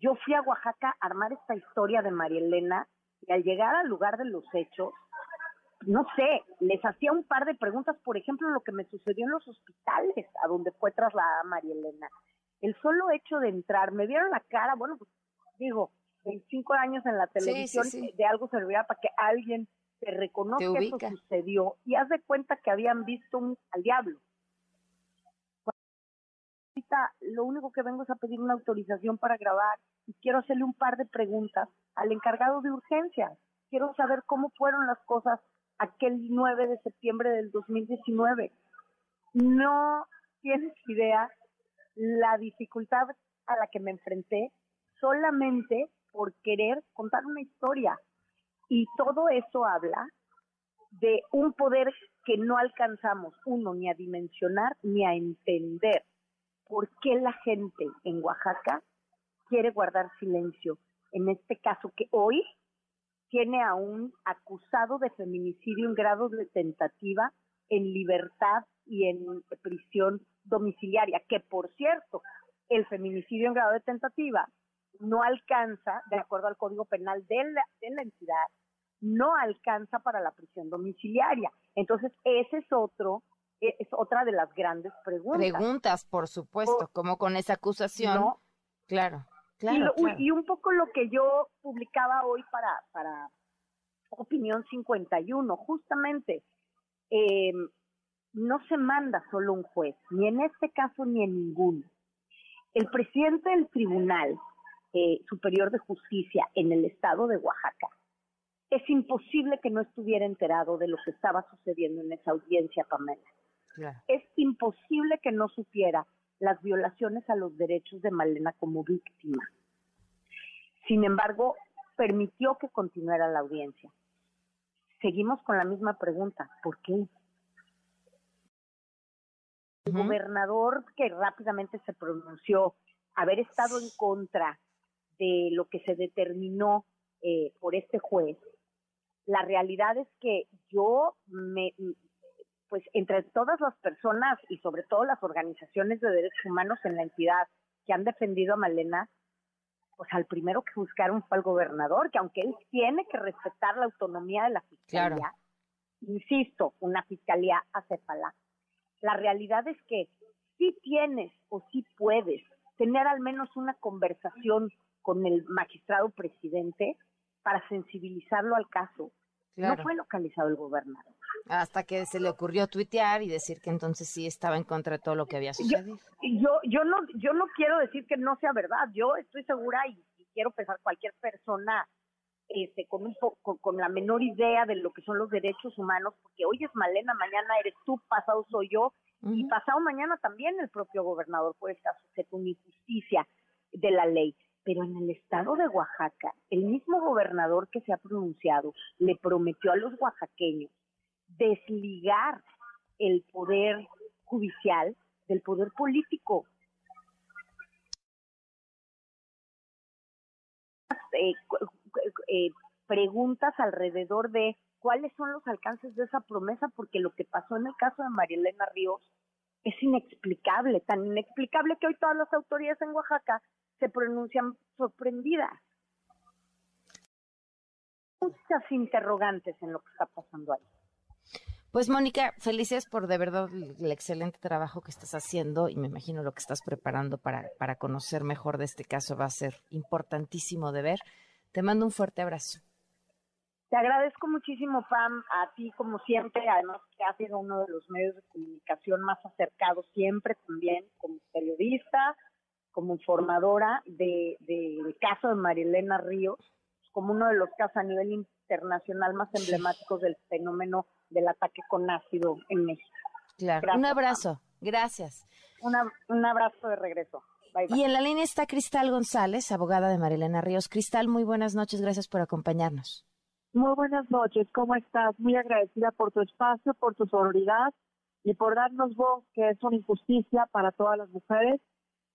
Yo fui a Oaxaca a armar esta historia de María Elena y al llegar al lugar de los hechos, no sé, les hacía un par de preguntas, por ejemplo, lo que me sucedió en los hospitales a donde fue trasladada María Elena. El solo hecho de entrar, me vieron la cara, bueno, pues digo, 25 años en la Sí, sí, televisión, sí. de algo servirá para que alguien te reconozca Te eso sucedió y haz de cuenta que habían visto un, al diablo. Ahorita lo único que vengo es a pedir una autorización para grabar y quiero hacerle un par de preguntas al encargado de urgencias. Quiero saber cómo fueron las cosas aquel 9 de septiembre del 2019. No tienes idea la dificultad a la que me enfrenté solamente por querer contar una historia. Y todo eso habla de un poder que no alcanzamos, uno, ni a dimensionar ni a entender. ¿Por qué la gente en Oaxaca quiere guardar silencio? En este caso que hoy tiene a un acusado de feminicidio en grado de tentativa en libertad y en prisión domiciliaria, que por cierto, el feminicidio en grado de tentativa no alcanza, de acuerdo al Código Penal de la, de la entidad, no alcanza para la prisión domiciliaria. Entonces, ese es otro, es otra de las grandes preguntas. Preguntas, por supuesto, como con esa acusación. No. Claro, y, claro, lo- uy, claro. y un poco lo que yo publicaba hoy para, para Opinión 51, justamente, eh, no se manda solo un juez, ni en este caso ni en ninguno. El presidente del Tribunal eh, Superior de Justicia en el estado de Oaxaca, es imposible que no estuviera enterado de lo que estaba sucediendo en esa audiencia, Pamela Claro. es imposible que no supiera las violaciones a los derechos de Malena como víctima. Sin embargo, permitió que continuara la audiencia. Seguimos con la misma pregunta, ¿por qué? El gobernador que rápidamente se pronunció, haber estado en contra de lo que se determinó eh, por este juez, la realidad es que yo me, pues entre todas las personas y sobre todo las organizaciones de derechos humanos en la entidad que han defendido a Malena, pues al primero que buscaron fue al gobernador, que aunque él tiene que respetar la autonomía de la fiscalía, insisto, una fiscalía acépala, la realidad es que si tienes o si puedes tener al menos una conversación con el magistrado presidente para sensibilizarlo al caso. No fue localizado el gobernador. Hasta que se le ocurrió tuitear y decir que entonces sí estaba en contra de todo lo que había sucedido. Yo, yo, no, yo no quiero decir que no sea verdad. Yo estoy segura y, quiero pensar cualquier persona este, con, un con, la menor idea de lo que son los derechos humanos, porque hoy es Malena, mañana eres tú, pasado soy yo, y pasado mañana también el propio gobernador puede estar sujeto a una injusticia de la ley pero en el estado de Oaxaca, el mismo gobernador que se ha pronunciado le prometió a los oaxaqueños desligar el poder judicial del poder político. Eh, eh, preguntas alrededor de cuáles son los alcances de esa promesa, porque lo que pasó en el caso de María Elena Ríos es inexplicable, tan inexplicable que hoy todas las autoridades en Oaxaca se pronuncian sorprendidas. Muchas interrogantes en lo que está pasando ahí. Pues Mónica, felices por de verdad el excelente trabajo que estás haciendo y me imagino lo que estás preparando para, para conocer mejor de este caso va a ser importantísimo de ver. Te mando un fuerte abrazo. Te agradezco muchísimo, Pam, a ti como siempre, además que has sido uno de los medios de comunicación más acercados siempre también como periodista, como informadora de, del caso de Marilena Ríos, como uno de los casos a nivel internacional más emblemáticos del fenómeno del ataque con ácido en México. Claro, un abrazo, gracias. un abrazo de regreso. Y en la línea está Cristal González, abogada de Marilena Ríos. Cristal, muy buenas noches, gracias por acompañarnos. Muy buenas noches, ¿cómo estás? Muy agradecida por tu espacio, por tu sororidad y por darnos voz, que es una injusticia para todas las mujeres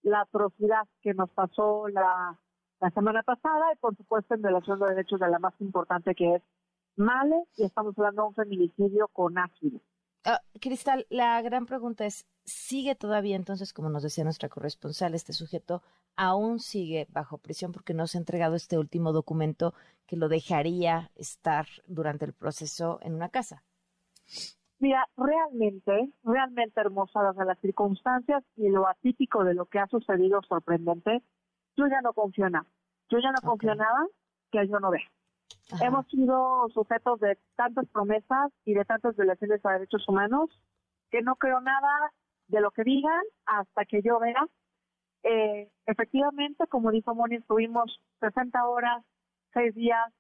la atrocidad que nos pasó la, semana pasada y por supuesto en relación a derechos de la más importante que es Male y estamos hablando de un feminicidio con ácido. Ah, Cristal, la gran pregunta es, ¿sigue todavía entonces, como nos decía nuestra corresponsal, este sujeto aún sigue bajo prisión porque no se ha entregado este último documento que lo dejaría estar durante el proceso en una casa? Mira, realmente, realmente hermosas de las circunstancias y lo atípico de lo que ha sucedido sorprendente, yo ya no confío nada. Yo ya no confío nada que yo no vea. Hemos sido sujetos de tantas promesas y de tantas violaciones a derechos humanos que no creo nada de lo que digan hasta que yo vea. Eh, efectivamente, como dijo Moni, estuvimos 60 horas, 6 días,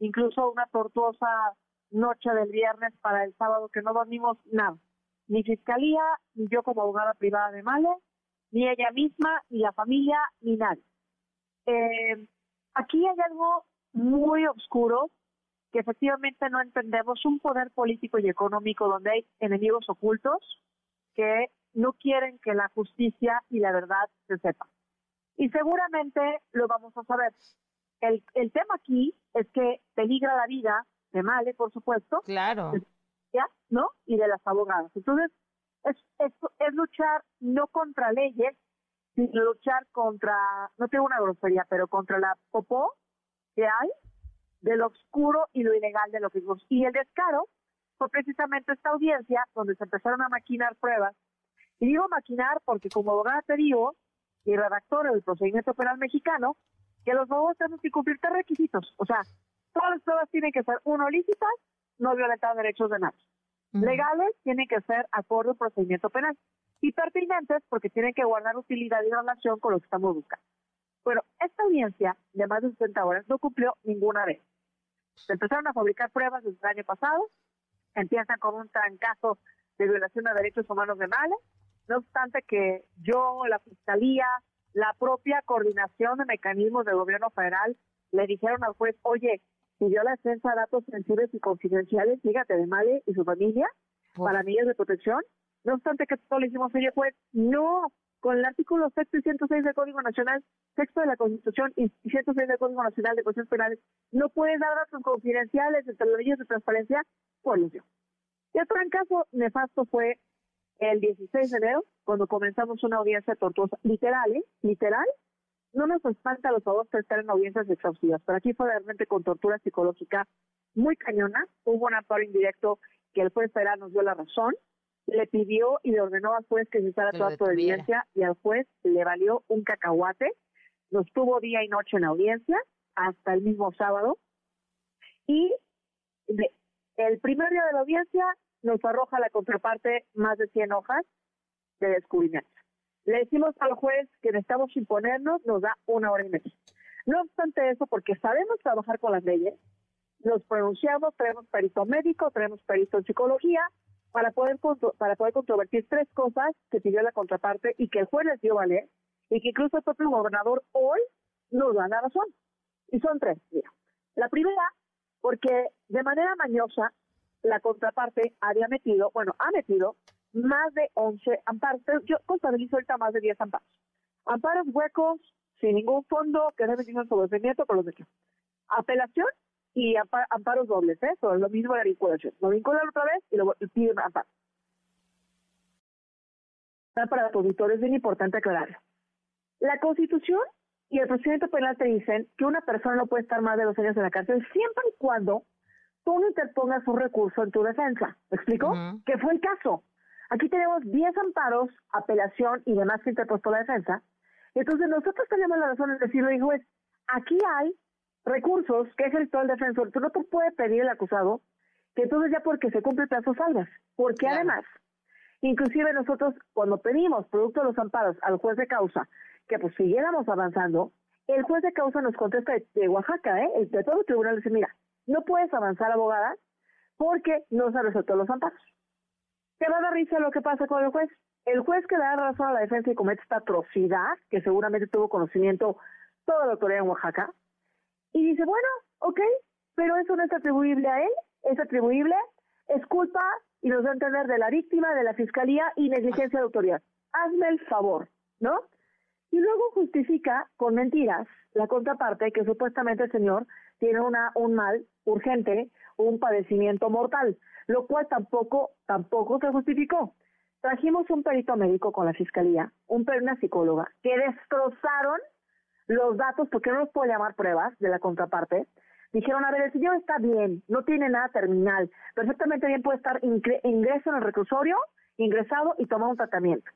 incluso una tortuosa noche del viernes para el sábado que no dormimos nada. Ni fiscalía, ni yo como abogada privada de Male, ni ella misma, ni la familia, ni nadie. Eh, aquí hay algo muy oscuro que efectivamente no entendemos, un poder político y económico donde hay enemigos ocultos que no quieren que la justicia y la verdad se sepan. Y seguramente lo vamos a saber. El, el tema aquí es que peligra la vida de Male, por supuesto. Claro. ¿Ya? ¿No? Y de las abogadas. Entonces, es, es, es luchar no contra leyes, sino luchar contra, no tengo una grosería, pero contra la popó que hay de lo oscuro y lo ilegal de lo que. Y el descaro fue precisamente esta audiencia donde se empezaron a maquinar pruebas. Y digo maquinar porque como abogada te digo, y redactor del procedimiento penal mexicano, que los abogados tienen que cumplir tres requisitos. O sea, Todas las pruebas tienen que ser, uno, lícitas, no violentar derechos de nadie. Legales, tienen que ser acorde al procedimiento penal. Y pertinentes, porque tienen que guardar utilidad y relación con lo que estamos buscando. Pero esta audiencia de más de 60 horas no cumplió ninguna vez. Se empezaron a fabricar pruebas desde el año pasado, empiezan con un trancazo de violación de derechos humanos de Male, no obstante que yo, la Fiscalía, la propia coordinación de mecanismos del gobierno federal le dijeron al juez, oye, pidió la defensa datos sensibles y confidenciales, fíjate, de Male y su familia, para medidas de protección. No obstante que todo le dijimos, oye, juez, no, con el artículo sexto y 106 del Código Nacional, sexto de la Constitución y 106 del Código Nacional de Cuestiones Penales, no puede dar datos confidenciales entre las leyes de transparencia por ello. Y otro caso nefasto fue el 16 de enero, cuando comenzamos una audiencia tortuosa, literal, ¿eh? Literal. No nos espanta los favores estar en audiencias exhaustivas, pero aquí fue realmente con tortura psicológica muy cañona. Hubo un amparo indirecto que el juez federal nos dio la razón, le pidió y le ordenó al juez que cesara toda su evidencia y al juez le valió un cacahuate. Nos tuvo día y noche en audiencia hasta el mismo sábado. Y el primer día de la audiencia nos arroja la contraparte más de 100 hojas de descubrimiento. Le decimos al juez que necesitamos imponernos, nos da una hora y media. No obstante eso, porque sabemos trabajar con las leyes, nos pronunciamos, traemos perito médico, traemos perito en psicología, para poder, para poder controvertir tres cosas que pidió la contraparte y que el juez les dio valer, y que incluso el propio gobernador hoy nos da la razón. Y son tres. Mira. La primera, porque de manera mañosa la contraparte había metido, bueno, ha metido más de 11 amparos. Yo contabilizo ahorita más de 10 amparos. Amparos huecos, sin ningún fondo, que deben tener sobre defendimiento por los hechos. Apelación y amparos dobles, ¿eh? Sobre lo mismo de la vinculación. Lo vinculan otra vez y lo piden amparo. Para los auditores es bien importante aclararlo. La Constitución y el procedimiento penal te dicen que una persona no puede estar más de dos años en la cárcel siempre y cuando tú no interpongas un recurso en tu defensa. ¿Me explico? Que fue el caso. Aquí tenemos 10 amparos, apelación y demás que interpuesto la defensa. Entonces nosotros tenemos la razón en decirle, juez, aquí hay recursos que ejerció el defensor. Tú no te puedes pedir el acusado que entonces ya porque se cumple el plazo salgas. Porque además, inclusive nosotros cuando pedimos producto de los amparos al juez de causa que pues siguiéramos avanzando, el juez de causa nos contesta de, Oaxaca, ¿eh? El de todo el tribunal dice, mira, no puedes avanzar abogada porque no se resuelto los amparos. Te va a dar risa lo que pasa con el juez. El juez que da razón a la defensa y comete esta atrocidad, que seguramente tuvo conocimiento toda la autoridad en Oaxaca, y dice, bueno, ok, pero eso no es atribuible a él, es atribuible, es culpa, y nos da a entender, de la víctima, de la fiscalía y negligencia de autoridad. Hazme el favor, ¿no? Y luego justifica con mentiras la contraparte que supuestamente el señor tiene una, un mal urgente, un padecimiento mortal lo cual tampoco, tampoco se justificó. Trajimos un perito médico con la fiscalía, un una psicóloga, que destrozaron los datos, porque no los puedo llamar pruebas de la contraparte. Dijeron, a ver, el señor está bien, no tiene nada terminal, perfectamente bien puede estar ingreso en el reclusorio, ingresado y tomar un tratamiento.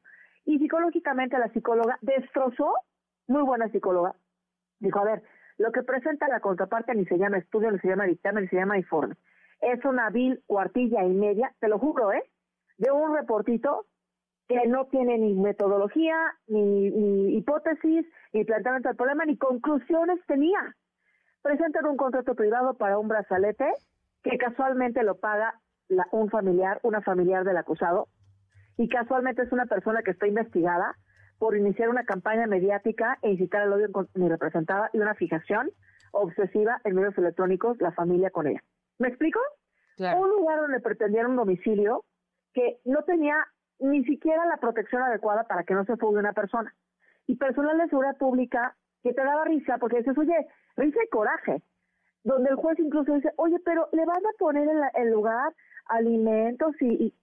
Y psicológicamente la psicóloga destrozó, muy buena psicóloga, dijo, a ver, lo que presenta la contraparte ni se llama estudio, ni se llama dictamen, ni se llama informe es una vil cuartilla y media, te lo juro, ¿eh? De un reportito que no tiene ni metodología, ni, hipótesis, ni planteamiento del problema, ni conclusiones tenía. Presentan un contrato privado para un brazalete que casualmente lo paga un familiar, una familiar del acusado, y casualmente es una persona que está investigada por iniciar una campaña mediática e incitar al odio ni representada y una fijación obsesiva en medios electrónicos, la familia con ella. ¿Me explico? Un lugar donde pretendían un domicilio que no tenía ni siquiera la protección adecuada para que no se fugue una persona. Y personal de seguridad pública que te daba risa porque dices, oye, risa y coraje. Donde el juez incluso dice, oye, pero le van a poner en el lugar alimentos y,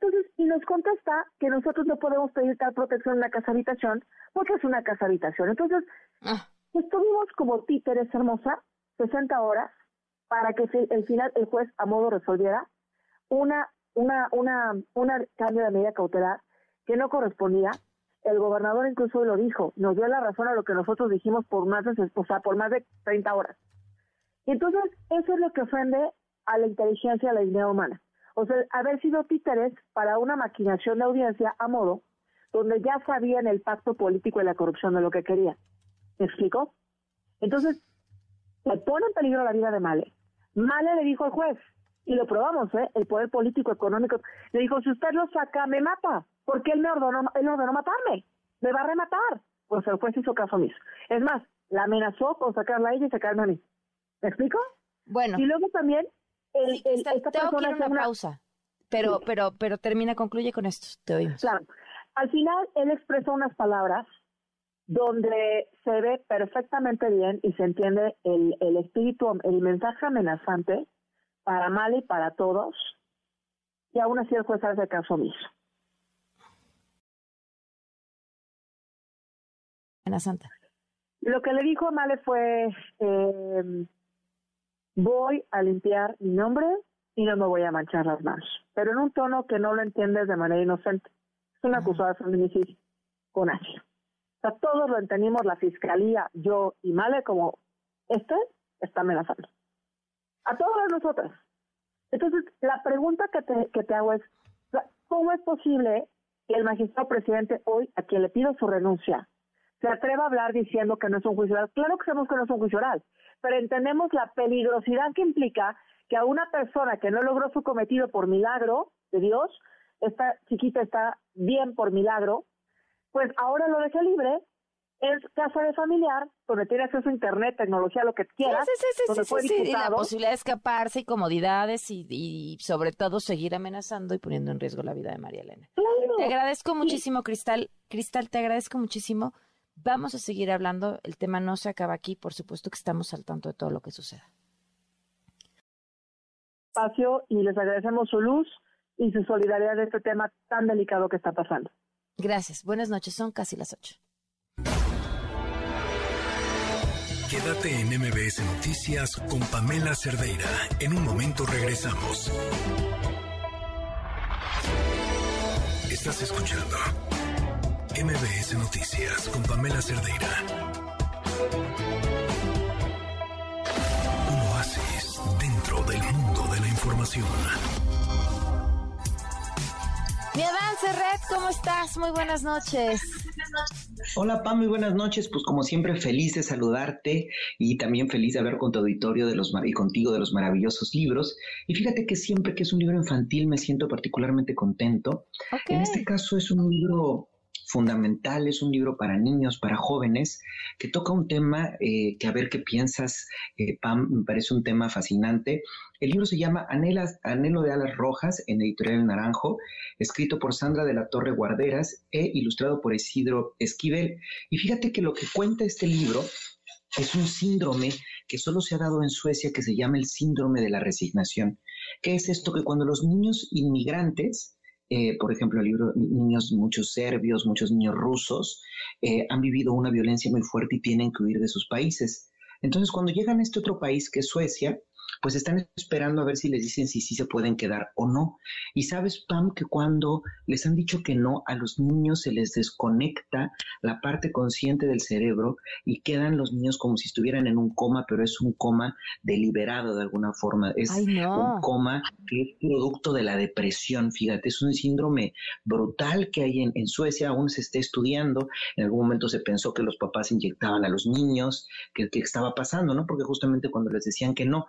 entonces, y nos contesta que nosotros no podemos pedir tal protección en la casa habitación porque es una casa habitación. Entonces, ah. estuvimos como títeres hermosa, 60 horas, para que el final el juez a modo resolviera una, una, una, una cambio de medida cautelar que no correspondía. El gobernador incluso lo dijo, nos dio la razón a lo que nosotros dijimos por más de, o sea, por más de 30 horas. Y entonces, eso es lo que ofende a la inteligencia de la dignidad humana. O sea, haber sido títeres para una maquinación de audiencia a modo donde ya sabían el pacto político y la corrupción de lo que querían. ¿Me explico? Entonces, le pone en peligro la vida de Male, Male le dijo al juez, y lo probamos, ¿eh? el poder político económico, le dijo, si usted lo saca, me mata, porque él me ordenó, él ordenó matarme, me va a rematar, pues el juez hizo caso omiso. Es más, la amenazó con sacarla a ella y sacarme a mí. ¿Me explico? Bueno. Y luego también, el, Sí, el- esta tengo que ir persona a una hace una- pausa. Pero, pero, pero termina, concluye con esto. Te oímos. Claro. Al final, él expresa unas palabras donde se ve perfectamente bien y se entiende el, el espíritu, el mensaje amenazante para mal y para todos, y aún así el juez hace caso omiso. Amenazante. Lo que le dijo a Male fue, eh, voy a limpiar mi nombre y no me voy a manchar las manos, pero en un tono que no lo entiendes de manera inocente. Es una acusada de feminicidio con H. O sea, todos lo entendimos, la fiscalía, yo y Male, como este está amenazando. A todas nosotras. Entonces, la pregunta que te, que te hago es, ¿cómo es posible que el magistrado presidente hoy, a quien le pido su renuncia, se atreva a hablar diciendo que no es un juicio oral? Claro que sabemos que no es un juicio oral, pero entendemos la peligrosidad que implica que a una persona que no logró su cometido por milagro de Dios, esta chiquita está bien por milagro, pues ahora lo deje libre, es casa de familiar, donde tiene acceso a internet, tecnología, lo que quieras, Sí, sí, sí, sí, y la posibilidad de escaparse y comodidades y, y sobre todo seguir amenazando y poniendo en riesgo la vida de María Elena. Te agradezco muchísimo, Cristal. Cristal, te agradezco muchísimo. Vamos a seguir hablando. El tema no se acaba aquí. Por supuesto que estamos al tanto de todo lo que suceda. espacio y les agradecemos su luz y su solidaridad de este tema tan delicado que está pasando. Gracias. Buenas noches. Son casi las ocho. Quédate en MBS Noticias con Pamela Cerdeira. En un momento regresamos. Estás escuchando MBS Noticias con Pamela Cerdeira. Un oasis dentro del mundo de la información. Mi avance, Red, ¿cómo estás? Muy buenas noches. Hola Pam, muy buenas noches. Pues como siempre feliz de saludarte y también feliz de hablar con tu auditorio de los mar- y contigo de los maravillosos libros. Y fíjate que siempre que es un libro infantil me siento particularmente contento. En este caso es un libro fundamental, es un libro para niños, para jóvenes, que toca un tema eh, que a ver qué piensas, eh, Pam, me parece un tema fascinante. El libro se llama Anelas- Anhelo de Alas Rojas, en Editorial Naranjo, escrito por Sandra de la Torre Guarderas e ilustrado por Isidro Esquivel. Y fíjate que lo que cuenta este libro es un síndrome que solo se ha dado en Suecia que se llama el síndrome de la resignación. ¿Qué es esto? Que cuando los niños inmigrantes, eh, por ejemplo, el libro, niños, muchos serbios, muchos niños rusos, eh, han vivido una violencia muy fuerte y tienen que huir de sus países. Entonces, cuando llegan a este otro país que es Suecia, pues están esperando a ver si les dicen si sí se pueden quedar o no. Y sabes, Pam, que cuando les han dicho que no, a los niños se les desconecta la parte consciente del cerebro y quedan los niños como si estuvieran en un coma, pero es un coma deliberado de alguna forma. Es Ay, no. un coma que es producto de la depresión, fíjate, es un síndrome brutal que hay en, en Suecia, aún se está estudiando, en algún momento se pensó que los papás inyectaban a los niños, que, que estaba pasando, ¿no? Porque justamente cuando les decían que no,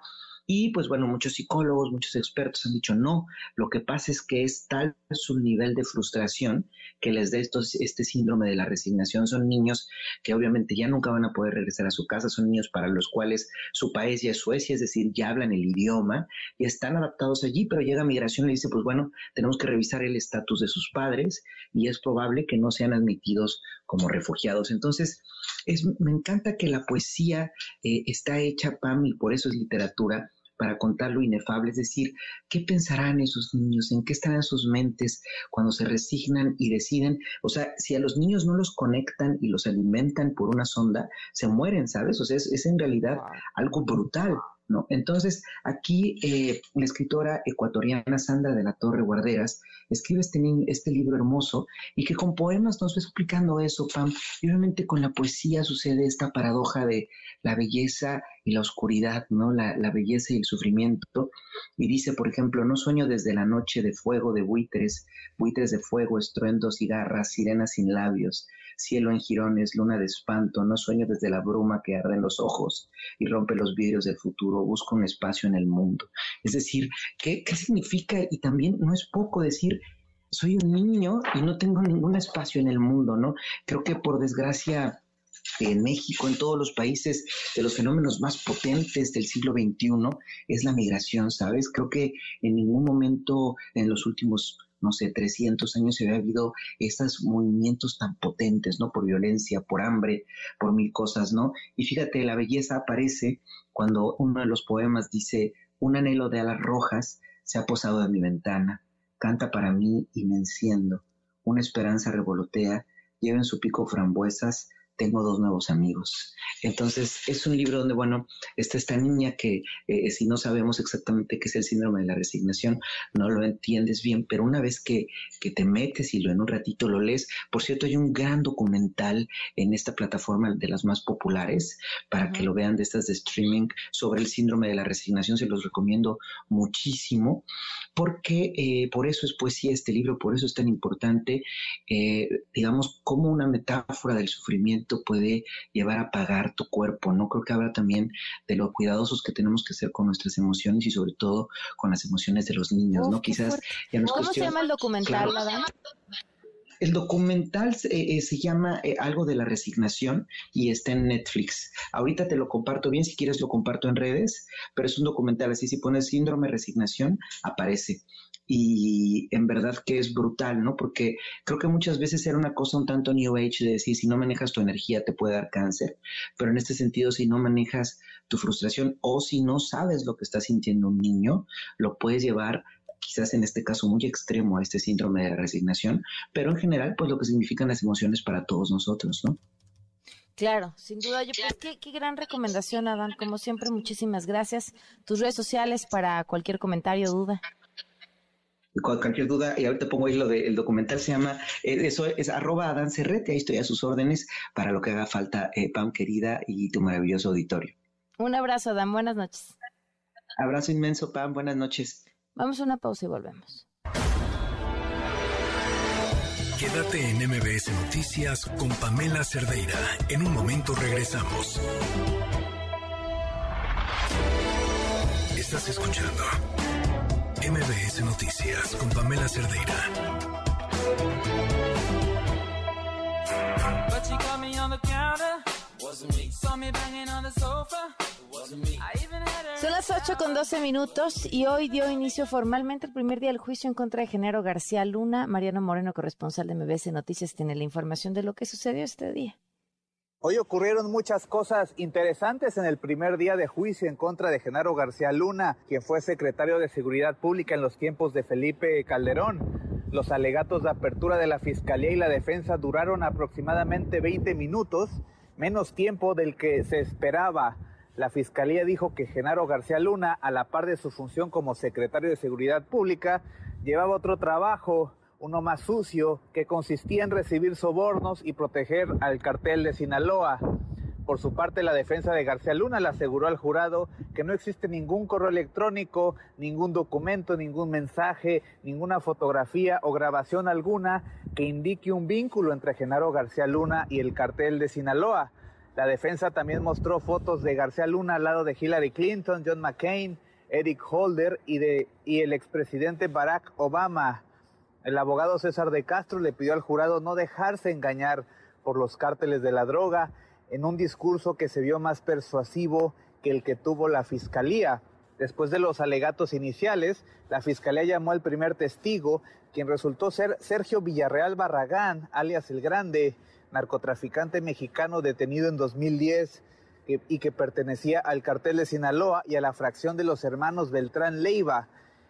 y pues bueno, muchos psicólogos, muchos expertos han dicho no, lo que pasa es que es tal su nivel de frustración que les da este síndrome de la resignación. Son niños que obviamente ya nunca van a poder regresar a su casa, son niños para los cuales su país ya es Suecia, es decir, ya hablan el idioma y están adaptados allí, pero llega migración y dice, pues bueno, tenemos que revisar el estatus de sus padres y es probable que no sean admitidos como refugiados. Entonces, es, me encanta que la poesía eh, está hecha, Pam, y por eso es literatura, para contar lo inefable, es decir, ¿qué pensarán esos niños? ¿En qué estarán sus mentes cuando se resignan y deciden? O sea, si a los niños no los conectan y los alimentan por una sonda, se mueren, ¿sabes? O sea, es, es en realidad algo brutal. ¿No? Entonces, aquí eh, la escritora ecuatoriana Sandra de la Torre Guarderas escribe este, este libro hermoso y que con poemas nos va explicando eso, Pam. Y obviamente con la poesía sucede esta paradoja de la belleza y la oscuridad, ¿no? La, la belleza y el sufrimiento. Y dice, por ejemplo, no sueño desde la noche de fuego de buitres, buitres de fuego, estruendos y garras, sirenas sin labios, cielo en jirones, luna de espanto, no sueño desde la bruma que arde en los ojos y rompe los vidrios del futuro, busco un espacio en el mundo. Es decir, ¿qué, qué significa? Y también no es poco decir, soy un niño y no tengo ningún espacio en el mundo, ¿no? Creo que por desgracia en México, en todos los países, de los fenómenos más potentes del siglo XXI es la migración, ¿sabes? Creo que en ningún momento en los últimos no sé, 300 años había habido estos movimientos tan potentes, ¿no? Por violencia, por hambre, por mil cosas, ¿no? Y fíjate, la belleza aparece cuando uno de los poemas dice, un anhelo de alas rojas se ha posado en mi ventana, canta para mí y me enciendo, una esperanza revolotea, lleva en su pico frambuesas, tengo dos nuevos amigos. Entonces, es un libro donde, bueno, está esta niña que eh, si no sabemos exactamente qué es el síndrome de la resignación, no lo entiendes bien, pero una vez que, que te metes y lo en un ratito lo lees, por cierto, hay un gran documental en esta plataforma de las más populares para que lo vean de estas de streaming sobre el síndrome de la resignación, se los recomiendo muchísimo, porque eh, por eso es poesía este libro, por eso es tan importante, eh, digamos, como una metáfora del sufrimiento puede llevar a pagar tu cuerpo, ¿no? Creo que habla también de lo cuidadosos que tenemos que ser con nuestras emociones y sobre todo con las emociones de los niños, ¿no? Quizás ¿Cómo se llama el documental, El documental eh, eh, se llama eh, algo de la resignación y está en Netflix. Ahorita te lo comparto bien, si quieres lo comparto en redes, pero es un documental así, si pones síndrome resignación, aparece y en verdad que es brutal, ¿no? Porque creo que muchas veces era una cosa un tanto New Age de decir, si no manejas tu energía te puede dar cáncer, pero en este sentido, si no manejas tu frustración o si no sabes lo que está sintiendo un niño, lo puedes llevar quizás en este caso muy extremo a este síndrome de resignación, pero en general, pues lo que significan las emociones para todos nosotros, ¿no? Claro, sin duda. Yo, pues, qué, qué gran recomendación, Adán. Como siempre, muchísimas gracias. Tus redes sociales para cualquier comentario o duda cualquier duda, y ahorita pongo ahí lo del documental, se llama, eh, eso es arroba Adán Cerrete, ahí estoy a sus órdenes para lo que haga falta, eh, Pam querida, y tu maravilloso auditorio. Un abrazo, Adán, buenas noches. Abrazo inmenso, Pam, buenas noches. Vamos a una pausa y volvemos. Quédate en MBS Noticias con Pamela Cerdeira. En un momento regresamos. Estás escuchando MBS Noticias con Pamela Cerdeira. Son las 8 con 12 minutos y hoy dio inicio formalmente el primer día del juicio en contra de Genaro García Luna. Mariano Moreno, corresponsal de MBS Noticias, tiene la información de lo que sucedió este día. Hoy ocurrieron muchas cosas interesantes en el primer día de juicio en contra de Genaro García Luna, quien fue secretario de Seguridad Pública en los tiempos de Felipe Calderón. Los alegatos de apertura de la Fiscalía y la Defensa duraron aproximadamente 20 minutos, menos tiempo del que se esperaba. La Fiscalía dijo que Genaro García Luna, a la par de su función como secretario de Seguridad Pública, llevaba otro trabajo uno más sucio, que consistía en recibir sobornos y proteger al cartel de Sinaloa. Por su parte, la defensa de García Luna le aseguró al jurado que no existe ningún correo electrónico, ningún documento, ningún mensaje, ninguna fotografía o grabación alguna que indique un vínculo entre Genaro García Luna y el cartel de Sinaloa. La defensa también mostró fotos de García Luna al lado de Hillary Clinton, John McCain, Eric Holder y, y el expresidente Barack Obama. El abogado César de Castro le pidió al jurado no dejarse engañar por los cárteles de la droga en un discurso que se vio más persuasivo que el que tuvo la fiscalía. Después de los alegatos iniciales, la fiscalía llamó al primer testigo, quien resultó ser Sergio Villarreal Barragán, alias El Grande, narcotraficante mexicano detenido en 2010 y que pertenecía al cartel de Sinaloa y a la fracción de los hermanos Beltrán Leiva.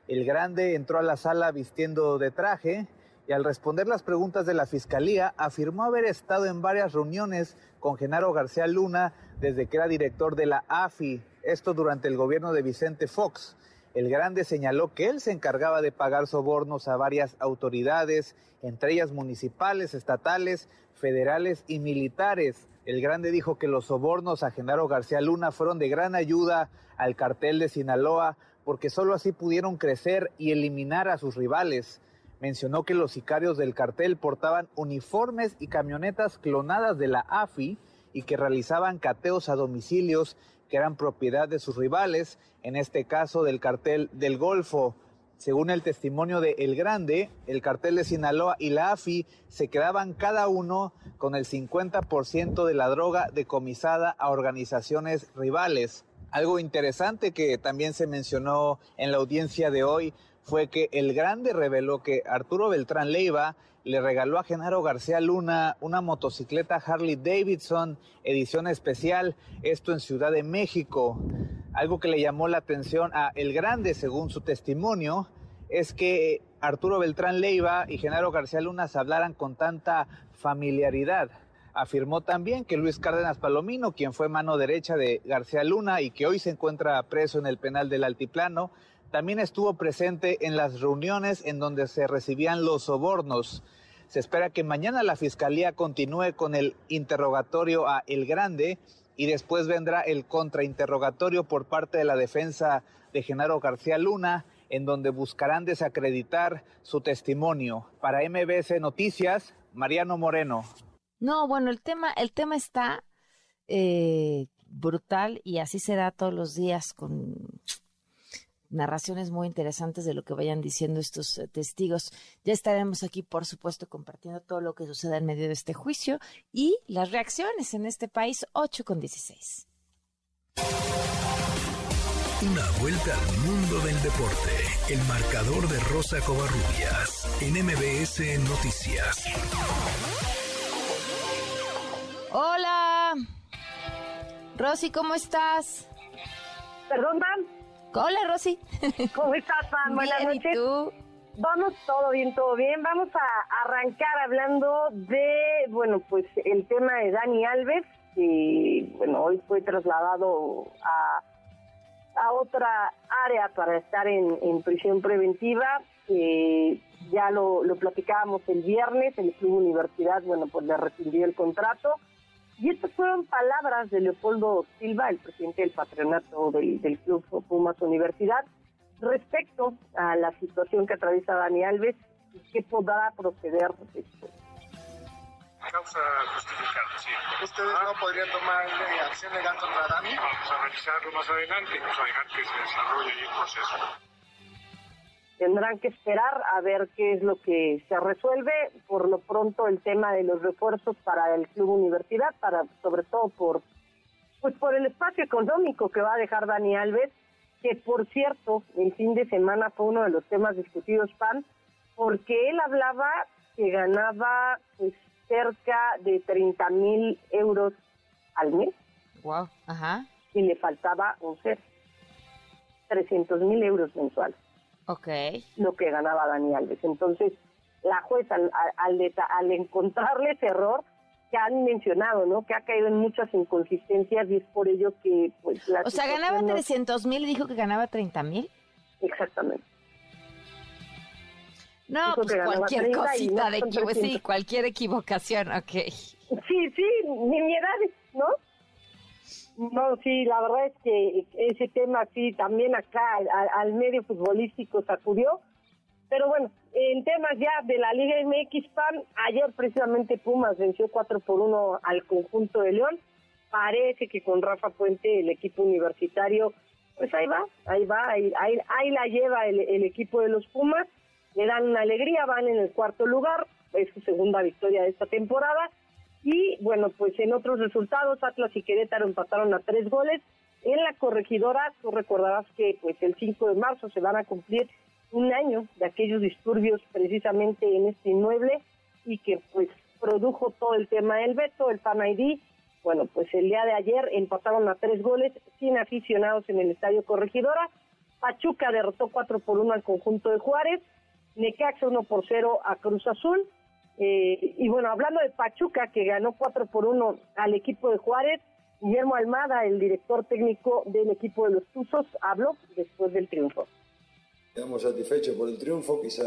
El grande entró a la sala vistiendo de traje y al responder las preguntas de la fiscalía afirmó haber estado en varias reuniones con Genaro García Luna desde que era director de la AFI, esto durante el gobierno de Vicente Fox. El grande señaló que él se encargaba de pagar sobornos a varias autoridades, entre ellas municipales, estatales, federales y militares. El grande dijo que los sobornos a Genaro García Luna fueron de gran ayuda al cartel de Sinaloa porque sólo así pudieron crecer y eliminar a sus rivales. Mencionó que los sicarios del cartel portaban uniformes y camionetas clonadas de la AFI y que realizaban cateos a domicilios que eran propiedad de sus rivales, en este caso del cartel del Golfo. Según el testimonio de El Grande, el cartel de Sinaloa y la AFI se quedaban cada uno con el 50% de la droga decomisada a organizaciones rivales. Algo interesante que también se mencionó en la audiencia de hoy fue que El Grande reveló que Arturo Beltrán Leiva le regaló a Genaro García Luna una motocicleta Harley Davidson edición especial, esto en Ciudad de México. Algo que le llamó la atención a El Grande, según su testimonio, es que Arturo Beltrán Leiva y Genaro García Luna se hablaran con tanta familiaridad. Afirmó también que Luis Cárdenas Palomino, quien fue mano derecha de García Luna y que hoy se encuentra preso en el penal del Altiplano, también estuvo presente en las reuniones en donde se recibían los sobornos. Se espera que mañana la Fiscalía continúe con el interrogatorio a El Grande y después vendrá el contrainterrogatorio por parte de la defensa de Genaro García Luna, en donde buscarán desacreditar su testimonio. Para MBS Noticias, Mariano Moreno. No, bueno, el tema, el tema está eh, brutal y así será todos los días con narraciones muy interesantes de lo que vayan diciendo estos eh, testigos. Ya estaremos aquí, por supuesto, compartiendo todo lo que suceda en medio de este juicio y las reacciones en este país 8 con 16. Una vuelta al mundo del deporte. El marcador de Rosa Covarrubias en MBS Noticias. Hola. Rosy, ¿cómo estás? Perdón, Van. Hola, Rosy. ¿Cómo estás, Van? Buenas Bien, ¿y noches. tú? Vamos todo bien, todo bien. Vamos a arrancar hablando de, bueno, pues el tema de Dani Alves, que, bueno, hoy fue trasladado a, a otra área para estar en, en prisión preventiva. Eh, ya lo, lo platicábamos el viernes, el Club Universidad, bueno, pues le rescindió el contrato. Y estas fueron palabras de Leopoldo Silva, el presidente del patronato del, del Club Pumas Universidad, respecto a la situación que atraviesa Dani Alves y qué podrá proceder después. Causa justificada, sí. ¿Ustedes no podrían tomar acción legal contra Dani? Vamos a revisarlo más adelante, vamos a dejar que se desarrolle el proceso. Tendrán que esperar a ver qué es lo que se resuelve. Por lo pronto el tema de los refuerzos para el Club Universidad, para sobre todo por pues por el espacio económico que va a dejar Dani Alves, que por cierto, el fin de semana fue uno de los temas discutidos, PAN, porque él hablaba que ganaba pues cerca de 30 mil euros al mes Wow. Ajá. y le faltaba un ser, 300 mil euros mensuales, Ok. lo que ganaba Dani Alves. Entonces, la jueza, al, al, al encontrarle ese error, que han mencionado, ¿no? Que ha caído en muchas inconsistencias y es por ello que, pues, la O sea, ganaba situación no- 300 mil y dijo que ganaba 30 mil. Exactamente. No, pues cualquier 30 y cosita no de son equivo- sí, 300. cualquier equivocación, ok. Sí, sí, nimiedades, ¿no? No, sí, la verdad es que ese tema sí también acá al, medio futbolístico sacudió. Pero bueno, en temas ya de la Liga MX PAN, ayer precisamente Pumas venció 4 por 1 al conjunto de León. Parece que con Rafa Puente el equipo universitario, pues ahí va, ahí va, ahí, ahí, ahí la lleva el, el equipo de los Pumas. Le dan una alegría, van en el cuarto lugar, es su segunda victoria de esta temporada. Y bueno, pues en otros resultados, Atlas y Querétaro empataron a tres goles. En la corregidora, tú recordarás que pues el 5 de marzo se van a cumplir un año de aquellos disturbios precisamente en este inmueble y que pues produjo todo el tema del veto, el Fan ID. Bueno, pues el día de ayer empataron a tres goles sin aficionados en el Estadio Corregidora. Pachuca derrotó 4 por 1 al conjunto de Juárez. Necaxa 1 por 0 a Cruz Azul. Eh, y bueno, hablando de Pachuca, que ganó 4 por 1 al equipo de Juárez, Guillermo Almada, el director técnico del equipo de los Tuzos, habló después del triunfo. Estamos satisfechos por el triunfo, quizá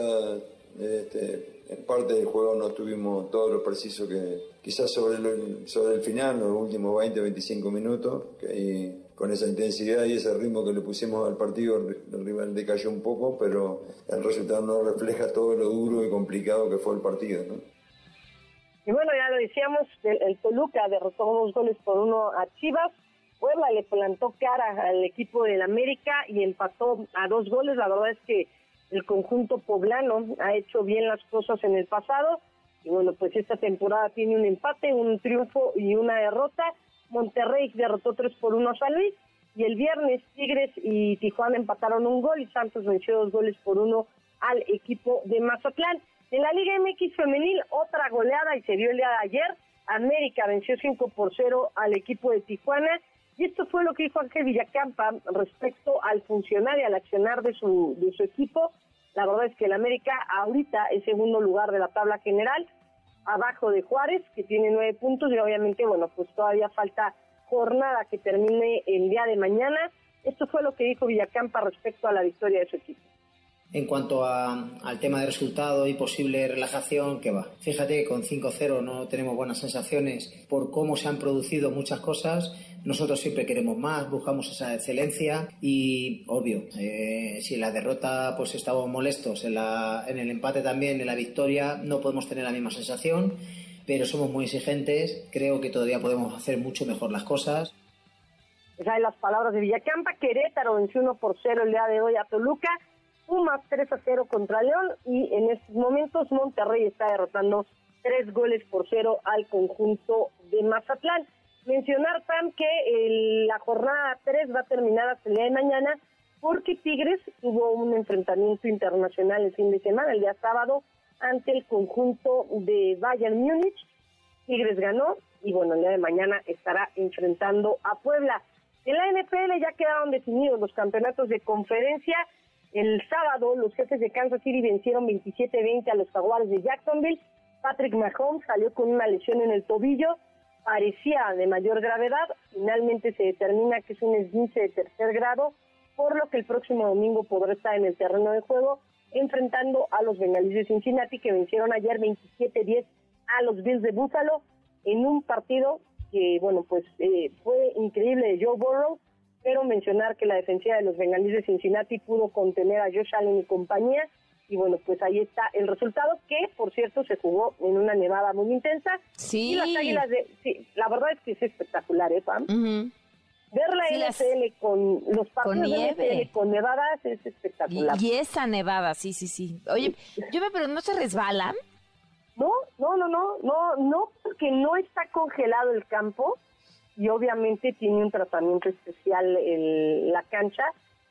este, en parte del juego no tuvimos todo lo preciso que quizás sobre el, sobre el final, los últimos 20, 25 minutos, que con esa intensidad y ese ritmo que le pusimos al partido, el, el rival decayó un poco, pero el resultado no refleja todo lo duro y complicado que fue el partido. ¿no? Y bueno, ya lo decíamos, el, el Toluca derrotó dos goles por uno a Chivas. Puebla le plantó cara al equipo del América y empató a dos goles. La verdad es que el conjunto poblano ha hecho bien las cosas en el pasado y bueno, pues esta temporada tiene un empate, un triunfo y una derrota. Monterrey derrotó 3 por 1 a San Luis y el viernes Tigres y Tijuana empataron un gol y Santos venció dos goles por uno al equipo de Mazatlán. En la Liga MX femenil otra goleada y se dio el día de ayer. América venció 5 por 0 al equipo de Tijuana y esto fue lo que dijo Ángel Villacampa respecto al funcionar y al accionar de su, de su equipo. La verdad es que el América ahorita es segundo lugar de la tabla general, abajo de Juárez, que tiene nueve puntos, y obviamente, bueno, pues todavía falta jornada que termine el día de mañana. Esto fue lo que dijo Villacampa respecto a la victoria de su equipo. En cuanto al tema de resultado y posible relajación, que va. Fíjate que con 5-0 no tenemos buenas sensaciones por cómo se han producido muchas cosas. Nosotros siempre queremos más, buscamos esa excelencia y, obvio, eh, si en la derrota pues estamos molestos, en, la, en el empate también, en la victoria, no podemos tener la misma sensación, pero somos muy exigentes. Creo que todavía podemos hacer mucho mejor las cosas. Ya en las palabras de Villacampa, Querétaro venció 1 por 0 el día de hoy a Toluca Pumas 3 a 0 contra León y en estos momentos Monterrey está derrotando 3 goles por 0 al conjunto de Mazatlán. Mencionar, Tam, que la jornada 3 va a terminar hasta el día de mañana porque Tigres tuvo un enfrentamiento internacional el fin de semana, el día sábado, ante el conjunto de Bayern Múnich. Tigres ganó y bueno, el día de mañana estará enfrentando a Puebla. En la NFL ya quedaron definidos los campeonatos de conferencia el sábado, los jefes de Kansas City vencieron 27-20 a los Jaguares de Jacksonville. Patrick Mahomes salió con una lesión en el tobillo, parecía de mayor gravedad. Finalmente se determina que es un esguince de tercer grado, por lo que el próximo domingo podrá estar en el terreno de juego enfrentando a los Bengalíes de Cincinnati que vencieron ayer 27-10 a los Bills de Buffalo en un partido que, bueno, pues eh, fue increíble de Joe Burrow pero mencionar que la defensiva de los bengalíes de Cincinnati pudo contener a Josh Allen y compañía. Y bueno, pues ahí está el resultado, que por cierto se jugó en una nevada muy intensa. Sí. Y las águilas de. Sí, la verdad es que es espectacular, ¿eh, Pam? Ver la NFL con los partidos de con nevadas es espectacular. Y, esa nevada, sí, sí, sí. Oye, yo me pregunto, ¿no se resbalan? No, no, no, no, no, no, porque no está congelado el campo y obviamente tiene un tratamiento especial en la cancha.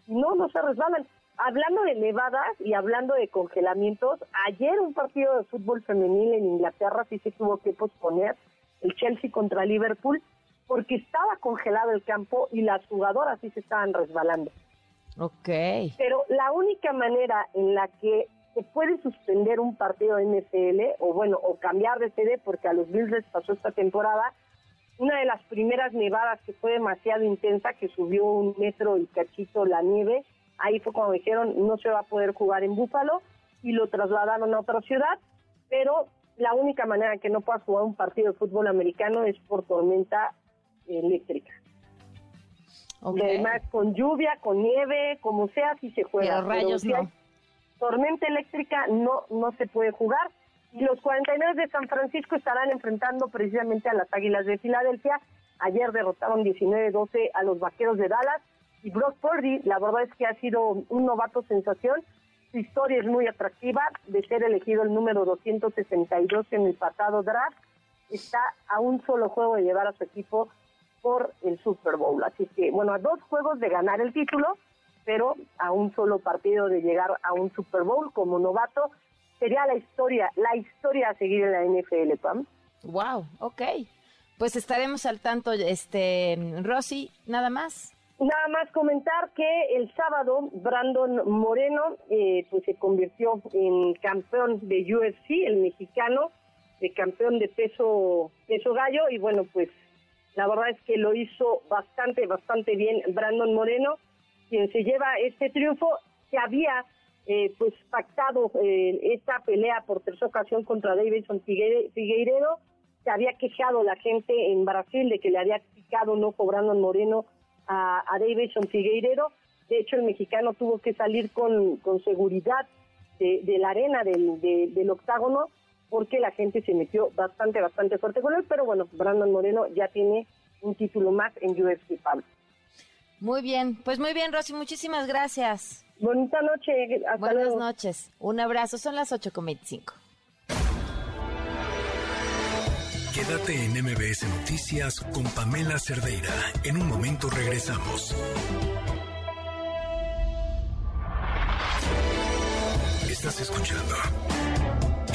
No, no se resbalan. Hablando de nevadas y hablando de congelamientos, ayer un partido de fútbol femenil en Inglaterra sí se tuvo que posponer, el Chelsea contra Liverpool, porque estaba congelado el campo y las jugadoras sí se estaban resbalando. Ok. Pero la única manera en la que se puede suspender un partido NFL, o bueno, o cambiar de sede, porque a los Bills les pasó esta temporada, una de las primeras nevadas que fue demasiado intensa, que subió un metro y cachito la nieve, ahí fue cuando dijeron no se va a poder jugar en Búfalo y lo trasladaron a otra ciudad, pero la única manera que no puedas jugar un partido de fútbol americano es por tormenta eléctrica. Además, con lluvia, con nieve, como sea, si se juega. Pero rayos no. tormenta eléctrica no, no se puede jugar los 49 de San Francisco estarán enfrentando precisamente a las Águilas de Filadelfia. Ayer derrotaron 19-12 a los Vaqueros de Dallas y Brock Purdy, la verdad es que ha sido un novato sensación. Su historia es muy atractiva de ser elegido el número 262 en el pasado draft. Está a un solo juego de llevar a su equipo por el Super Bowl. Así que, bueno, a dos juegos de ganar el título, pero a un solo partido de llegar a un Super Bowl como novato sería la historia, la historia a seguir en la NFL, Pam. Wow, ok. Pues estaremos al tanto, este, Rosy, nada más. Nada más comentar que el sábado Brandon Moreno eh, pues se convirtió en campeón de UFC, el mexicano, de campeón de peso peso gallo y bueno pues la verdad es que lo hizo bastante bastante bien Brandon Moreno, quien se lleva este triunfo que había eh, pues pactado eh, esta pelea por tercera ocasión contra Davidson Figueiredo. Se había quejado la gente en Brasil de que le había picado no cobrando en Moreno a, Davidson Figueiredo. De hecho, el mexicano tuvo que salir con, con seguridad de, la arena del, del octágono porque la gente se metió bastante, bastante fuerte con él. Pero bueno, Brandon Moreno ya tiene un título más en UFC Pablo. Muy bien, pues muy bien, Rosy, muchísimas gracias. Bonita noche. Hasta Buenas noches. Un abrazo. Son las 8.25. Quédate en MBS Noticias con Pamela Cerdeira. En un momento regresamos. Estás escuchando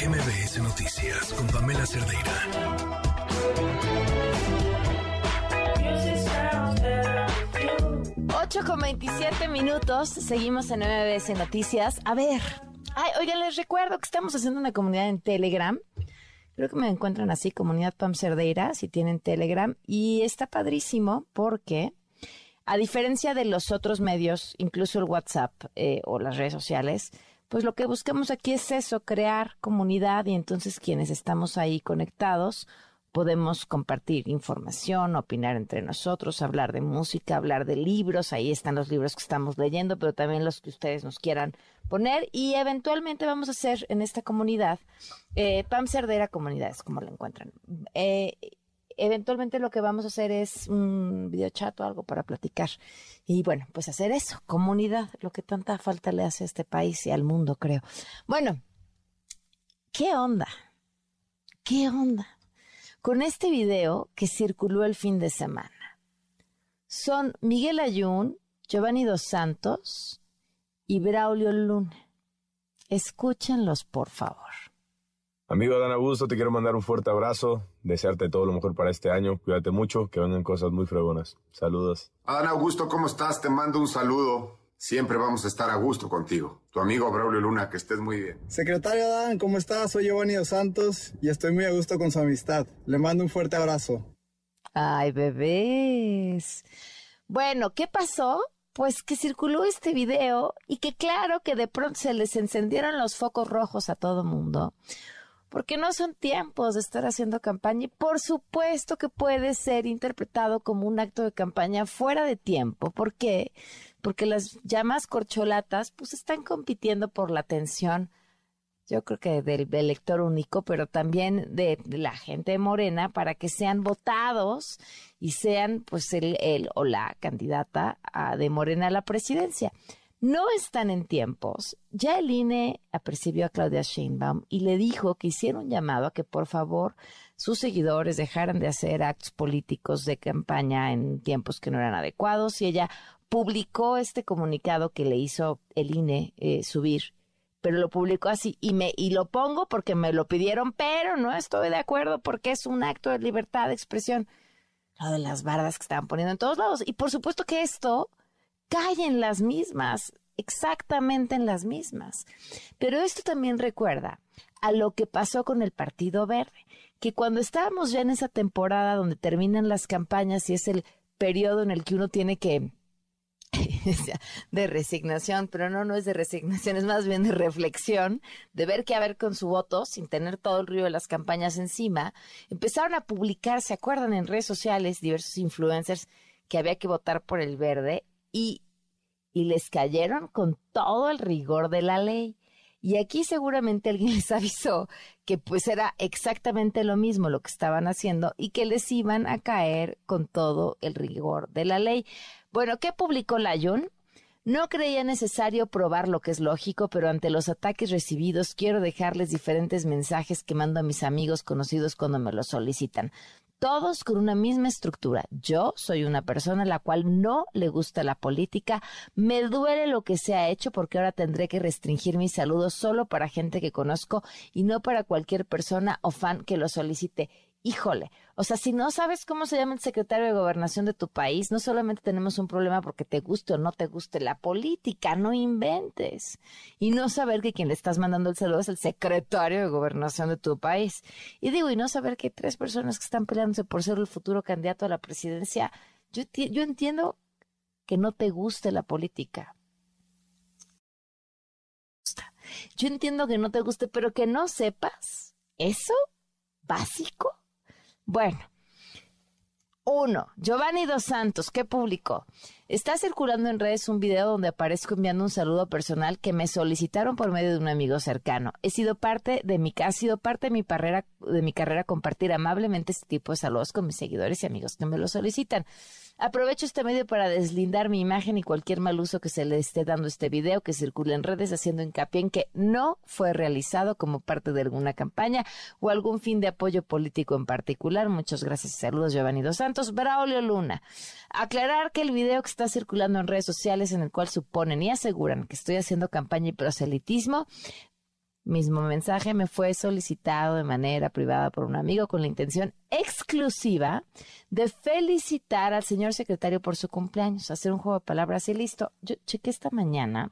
MBS Noticias con Pamela Cerdeira. 8 con 27 minutos, seguimos en MBS Noticias. A ver, ay, oigan, les recuerdo que estamos haciendo una comunidad en Telegram. Creo que me encuentran así, comunidad Pam Cerdeira, si tienen Telegram. Y está padrísimo porque, a diferencia de los otros medios, incluso el WhatsApp eh, o las redes sociales, pues lo que buscamos aquí es eso, crear comunidad y entonces quienes estamos ahí conectados podemos compartir información, opinar entre nosotros, hablar de música, hablar de libros, ahí están los libros que estamos leyendo, pero también los que ustedes nos quieran poner y eventualmente vamos a hacer en esta comunidad, eh, Pam Cerdera Comunidades, como lo encuentran. Eh, eventualmente lo que vamos a hacer es un videochat o algo para platicar. Y bueno, pues hacer eso, comunidad, lo que tanta falta le hace a este país y al mundo, creo. Bueno, ¿qué onda? ¿Qué onda? Con este video que circuló el fin de semana. Son Miguel Ayun, Giovanni Dos Santos y Braulio Luna. Escúchenlos, por favor. Amigo Dan Augusto, te quiero mandar un fuerte abrazo, desearte todo lo mejor para este año, cuídate mucho, que vengan cosas muy fregonas. Saludos. Adán Augusto, ¿cómo estás? Te mando un saludo. Siempre vamos a estar a gusto contigo. Tu amigo Braulio Luna, que estés muy bien. Secretario Adán, ¿cómo estás? Soy Giovanni Dos Santos y estoy muy a gusto con su amistad. Le mando un fuerte abrazo. Ay, bebés. Bueno, ¿qué pasó? Pues que circuló este video y que claro que de pronto se les encendieron los focos rojos a todo mundo porque no son tiempos de estar haciendo campaña y por supuesto que puede ser interpretado como un acto de campaña fuera de tiempo. ¿Por qué? Porque las llamas corcholatas pues están compitiendo por la atención, yo creo que del, elector único, pero también de, la gente morena para que sean votados y sean pues el, el o la candidata a, de Morena a la presidencia no están en tiempos. Ya el INE apercibió a Claudia Sheinbaum y le dijo que hiciera un llamado a que por favor sus seguidores dejaran de hacer actos políticos de campaña en tiempos que no eran adecuados y ella publicó este comunicado que le hizo el INE eh, subir pero lo publicó así y me y lo pongo porque me lo pidieron, pero no estoy de acuerdo porque es un acto de libertad de expresión. Lo de las bardas que estaban poniendo en todos lados y por supuesto que esto cae en las mismas, exactamente en las mismas. Pero esto también recuerda a lo que pasó con el Partido Verde, que cuando estábamos ya en esa temporada donde terminan las campañas y es el periodo en el que uno tiene que de resignación, pero no, no es de resignación, es más bien de reflexión, de ver qué haber con su voto, sin tener todo el río de las campañas encima, empezaron a publicar, ¿se acuerdan? En redes sociales, diversos influencers que había que votar por el verde y, y les cayeron con todo el rigor de la ley. Y aquí seguramente alguien les avisó que pues era exactamente lo mismo lo que estaban haciendo y que les iban a caer con todo el rigor de la ley. Bueno, ¿qué publicó Layun? No creía necesario probar lo que es lógico, pero ante los ataques recibidos quiero dejarles diferentes mensajes que mando a mis amigos conocidos cuando me los solicitan todos con una misma estructura. Yo soy una persona a la cual no le gusta la política, me duele lo que se ha hecho porque ahora tendré que restringir mis saludos solo para gente que conozco y no para cualquier persona o fan que lo solicite híjole, o sea, si no sabes cómo se llama el secretario de gobernación de tu país, no solamente tenemos un problema porque te guste o no te guste la política, no inventes. Y no saber que quien le estás mandando el saludo es el secretario de gobernación de tu país. Y digo, y no saber que hay tres personas que están peleándose por ser el futuro candidato a la presidencia, yo, yo entiendo que no te guste la política. Yo entiendo que no te guste, pero que no sepas eso básico bueno, uno, Giovanni Dos Santos, ¿qué publicó? Está circulando en redes un video donde aparezco enviando un saludo personal que me solicitaron por medio de un amigo cercano. He sido parte de mi, ha sido parte de mi carrera, de mi carrera compartir amablemente este tipo de saludos con mis seguidores y amigos que me lo solicitan. Aprovecho este medio para deslindar mi imagen y cualquier mal uso que se le esté dando este video que circula en redes haciendo hincapié en que no fue realizado como parte de alguna campaña o algún fin de apoyo político en particular. Muchas gracias y saludos Giovanni Dos Santos. Braulio Luna. Aclarar que el video que está circulando en redes sociales en el cual suponen y aseguran que estoy haciendo campaña y proselitismo mismo mensaje me fue solicitado de manera privada por un amigo con la intención exclusiva de felicitar al señor secretario por su cumpleaños, hacer un juego de palabras y listo. Yo chequé esta mañana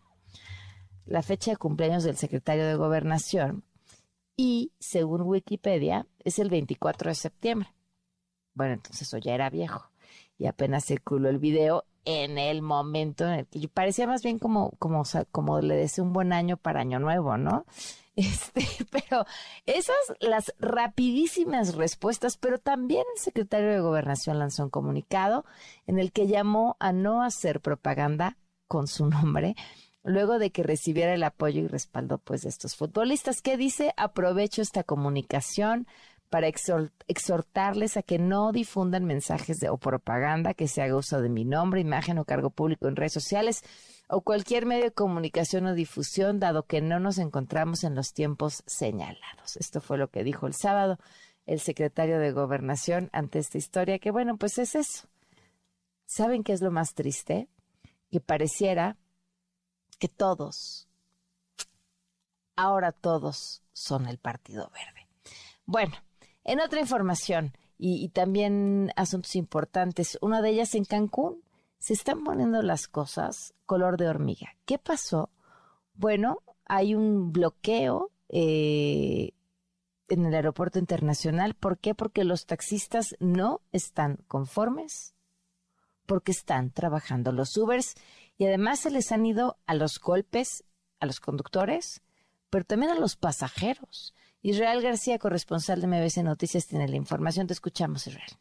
la fecha de cumpleaños del secretario de Gobernación y, según Wikipedia, es el 24 de septiembre. Bueno, entonces eso ya era viejo y apenas circuló el video en el momento en el que yo parecía más bien como, como, como le deseo un buen año para año nuevo, ¿no? Este, pero esas las rapidísimas respuestas, pero también el secretario de Gobernación lanzó un comunicado en el que llamó a no hacer propaganda con su nombre luego de que recibiera el apoyo y respaldo pues de estos futbolistas. Que dice aprovecho esta comunicación para exhortarles a que no difundan mensajes de, o propaganda que se haga uso de mi nombre, imagen o cargo público en redes sociales o cualquier medio de comunicación o difusión, dado que no nos encontramos en los tiempos señalados. Esto fue lo que dijo el sábado el secretario de Gobernación ante esta historia, que bueno, pues es eso. ¿Saben qué es lo más triste? Que pareciera que todos, ahora todos son el Partido Verde. Bueno, en otra información y, y también asuntos importantes, una de ellas en Cancún, se están poniendo las cosas color de hormiga. ¿Qué pasó? Bueno, hay un bloqueo eh, en el aeropuerto internacional. ¿Por qué? Porque los taxistas no están conformes, porque están trabajando los Ubers y además se les han ido a los golpes a los conductores, pero también a los pasajeros. Israel García, corresponsal de MBC Noticias, tiene la información. Te escuchamos, Israel.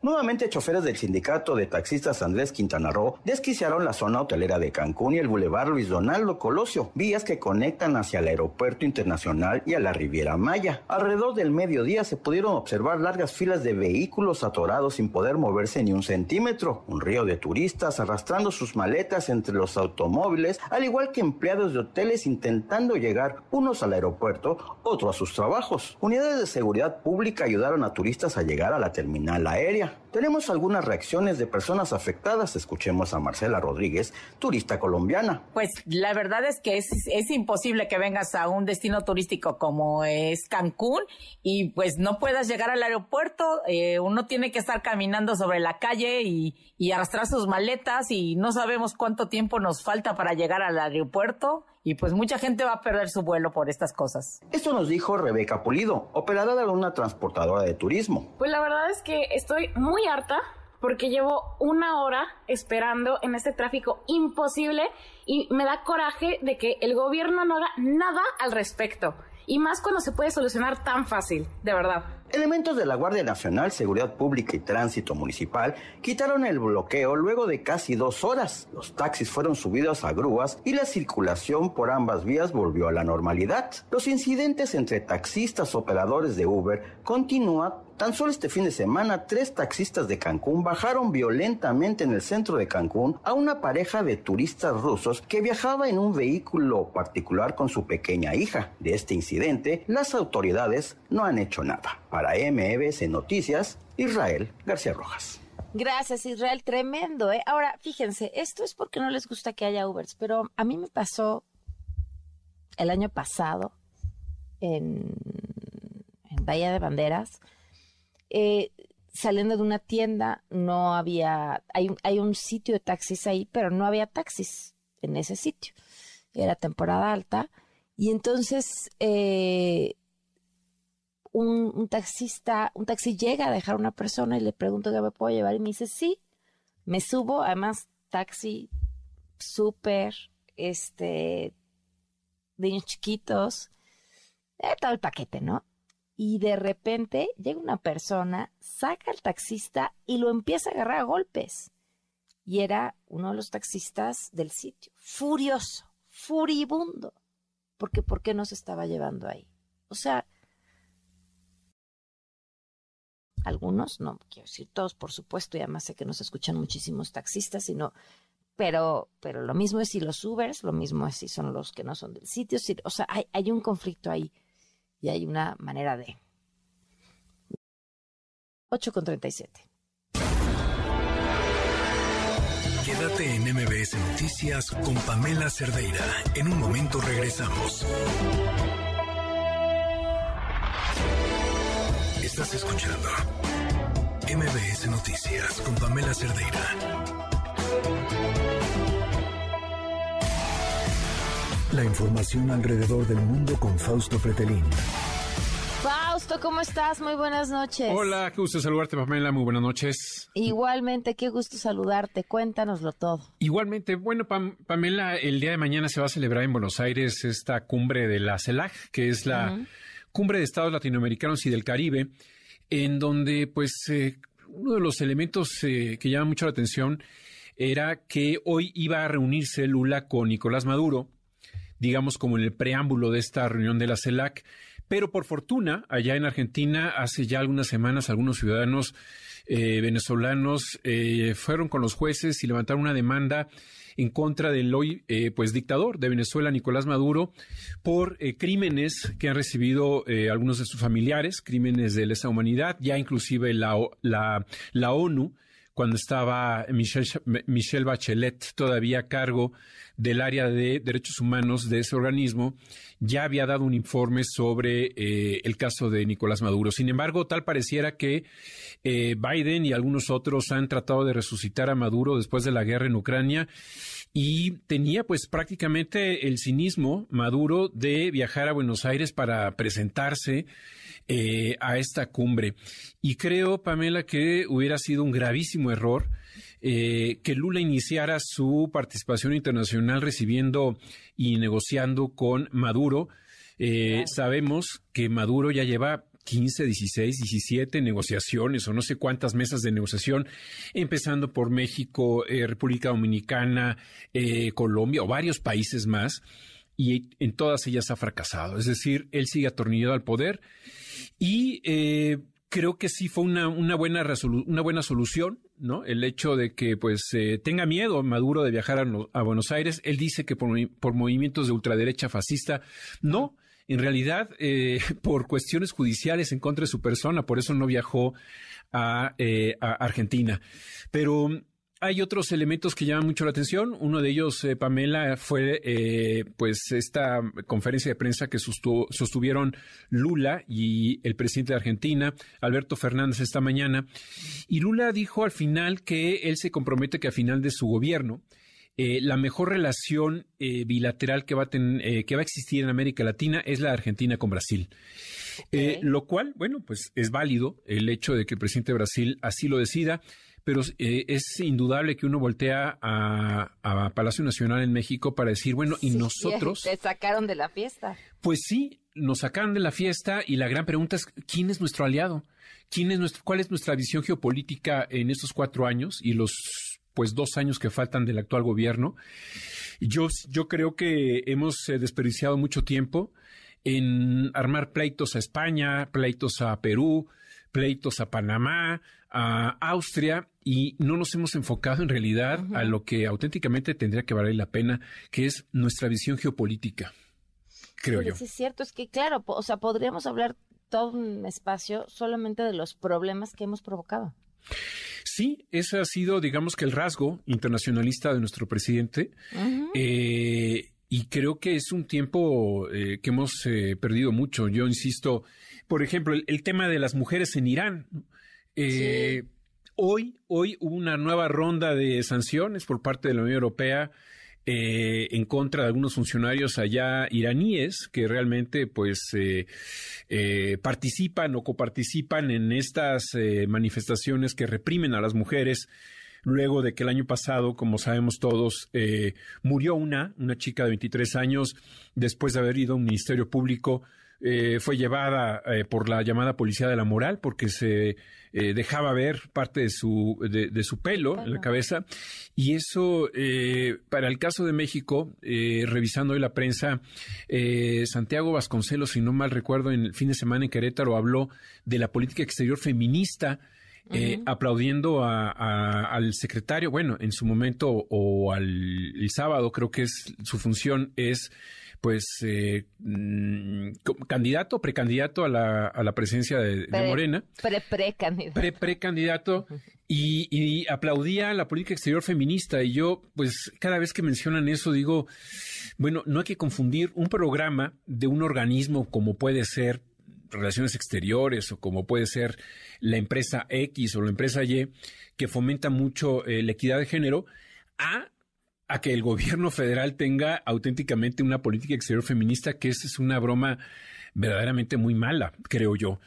Nuevamente, choferes del sindicato de taxistas Andrés Quintana Roo desquiciaron la zona hotelera de Cancún y el bulevar Luis Donaldo Colosio, vías que conectan hacia el aeropuerto internacional y a la Riviera Maya. Alrededor del mediodía se pudieron observar largas filas de vehículos atorados sin poder moverse ni un centímetro, un río de turistas arrastrando sus maletas entre los automóviles, al igual que empleados de hoteles intentando llegar unos al aeropuerto, otros a sus trabajos. Unidades de seguridad pública ayudaron a turistas a llegar a la terminal aérea. Tenemos algunas reacciones de personas afectadas. Escuchemos a Marcela Rodríguez, turista colombiana. Pues la verdad es que es, imposible que vengas a un destino turístico como es Cancún y pues no puedas llegar al aeropuerto. Eh, uno tiene que estar caminando sobre la calle y, y arrastrar sus maletas y no sabemos cuánto tiempo nos falta para llegar al aeropuerto y pues mucha gente va a perder su vuelo por estas cosas. Esto nos dijo Rebeca Pulido, operadora de una transportadora de turismo. Pues la verdad es que estoy muy harta porque llevo una hora esperando en este tráfico imposible y me da coraje de que el gobierno no haga nada al respecto. Y más cuando se puede solucionar tan fácil, de verdad. Elementos de la Guardia Nacional, Seguridad Pública y Tránsito Municipal quitaron el bloqueo luego de casi dos horas. Los taxis fueron subidos a grúas y la circulación por ambas vías volvió a la normalidad. Los incidentes entre taxistas operadores de Uber continúan Tan solo este fin de semana, tres taxistas de Cancún bajaron violentamente en el centro de Cancún a una pareja de turistas rusos que viajaba en un vehículo particular con su pequeña hija. De este incidente, las autoridades no han hecho nada. Para MBS Noticias, Israel García Rojas. Gracias, Israel. Tremendo, ¿eh? Ahora, fíjense, esto es porque no les gusta que haya Ubers, pero a mí me pasó el año pasado en, Bahía de Banderas eh, saliendo de una tienda, no había, hay, hay un sitio de taxis ahí, pero no había taxis en ese sitio. Era temporada alta. Y entonces eh, un, taxista, un taxi llega a dejar a una persona y le pregunto qué me puedo llevar y me dice, sí, me subo, además taxi súper, este, niños chiquitos, eh, todo el paquete, ¿no? y de repente llega una persona, saca al taxista y lo empieza a agarrar a golpes. y era uno de los taxistas del sitio, furioso, furibundo, porque ¿por qué no se estaba llevando ahí? O sea, algunos, no quiero decir todos, por supuesto, y además sé que nos escuchan muchísimos taxistas, sino, pero, pero lo mismo es si los Ubers, lo mismo es si son los que no son del sitio, o sea, hay, hay un conflicto ahí y hay una manera de. 8 con 37. Quédate en MBS Noticias con Pamela Cerdeira. En un momento regresamos. Estás escuchando MBS Noticias con Pamela Cerdeira. La información alrededor del mundo con Fausto Fretelín. Fausto, ¿cómo estás? Muy buenas noches. Hola, qué gusto saludarte, Pamela. Muy buenas noches. Igualmente, qué gusto saludarte. Cuéntanoslo todo. Igualmente, bueno, Pamela, el día de mañana se va a celebrar en Buenos Aires esta cumbre de la CELAC, que es la cumbre de estados latinoamericanos y del Caribe, en donde, pues, eh, uno de los elementos eh, que llama mucho la atención era que hoy iba a reunirse Lula con Nicolás Maduro, digamos como en el preámbulo de esta reunión de la CELAC, pero por fortuna, allá en Argentina, hace ya algunas semanas, algunos ciudadanos eh, venezolanos fueron con los jueces y levantaron una demanda en contra del hoy eh, pues dictador de Venezuela, Nicolás Maduro, por eh, crímenes que han recibido eh, algunos de sus familiares, crímenes de lesa humanidad, ya inclusive la, la, ONU cuando estaba Michelle, Bachelet todavía a cargo del área de derechos humanos de ese organismo, ya había dado un informe sobre eh, el caso de Nicolás Maduro. Sin embargo, tal pareciera que eh, Biden y algunos otros han tratado de resucitar a Maduro después de la guerra en Ucrania y tenía pues prácticamente el cinismo Maduro de viajar a Buenos Aires para presentarse eh, a esta cumbre. Y creo, Pamela, que hubiera sido un gravísimo error eh, que Lula iniciara su participación internacional recibiendo y negociando con Maduro. Eh, sabemos que Maduro ya lleva 15, 16, 17 negociaciones o no sé cuántas mesas de negociación, empezando por México, República Dominicana, Colombia o varios países más, y en todas ellas ha fracasado. Es decir, él sigue atornillado al poder y eh, creo que sí fue una, una, buena una buena solución, ¿no? El hecho de que pues eh, tenga miedo Maduro de viajar a, Buenos Aires. Él dice que por, movimientos de ultraderecha fascista, no. En realidad, eh, por cuestiones judiciales en contra de su persona, por eso no viajó a, a Argentina. Pero hay otros elementos que llaman mucho la atención. Uno de ellos, eh, Pamela, fue eh, pues esta conferencia de prensa que sostuvieron Lula y el presidente de Argentina, Alberto Fernández, esta mañana. Y Lula dijo al final que él se compromete que al final de su gobierno eh, la mejor relación bilateral que va, a que va a existir en América Latina es la de Argentina con Brasil. lo cual, bueno, pues es válido el hecho de que el presidente de Brasil así lo decida pero eh, es indudable que uno voltea a, Palacio Nacional en México para decir, bueno, y nosotros... Te sacaron de la fiesta. Pues sí, nos sacaron de la fiesta y la gran pregunta es, ¿quién es nuestro aliado? ¿Quién es nuestro, ¿Cuál es nuestra visión geopolítica en estos cuatro años y los pues dos años que faltan del actual gobierno? Yo, yo creo que hemos eh, desperdiciado mucho tiempo en armar pleitos a España, pleitos a Perú, pleitos a Panamá, a Austria y no nos hemos enfocado en realidad a lo que auténticamente tendría que valer la pena, que es nuestra visión geopolítica, creo yo. Sí, es cierto, es que claro, o sea, podríamos hablar todo un espacio solamente de los problemas que hemos provocado. Sí, ese ha sido, digamos que el rasgo internacionalista de nuestro presidente. Eh, y creo que es un tiempo eh, que hemos eh, perdido mucho. Yo insisto, por ejemplo, el, tema de las mujeres en Irán. Eh, hoy, hoy hubo una nueva ronda de sanciones por parte de la Unión Europea eh, en contra de algunos funcionarios allá iraníes que realmente pues eh, participan o coparticipan en estas manifestaciones que reprimen a las mujeres luego de que el año pasado, como sabemos todos, murió una, una chica de 23 años después de haber ido a un ministerio público eh, fue llevada eh, por la llamada policía de la moral porque se eh, dejaba ver parte de su, de, su pelo en la cabeza. Y eso, para el caso de México, revisando hoy la prensa, Santiago Vasconcelos, si no mal recuerdo, en el fin de semana en Querétaro habló de la política exterior feminista. aplaudiendo al secretario, bueno, en su momento o al el sábado, creo que es su función es pues eh, mm, candidato, precandidato a la, a la presidencia de, Morena. Pre-precandidato. Pre-precandidato. Y, y, aplaudía la política exterior feminista. Y yo, pues, cada vez que mencionan eso, digo, bueno, no hay que confundir un programa de un organismo como puede ser Relaciones Exteriores o como puede ser la empresa X o la empresa Y, que fomenta mucho eh, la equidad de género, a a que el gobierno federal tenga auténticamente una política exterior feminista, que esa es una broma verdaderamente muy mala, creo yo.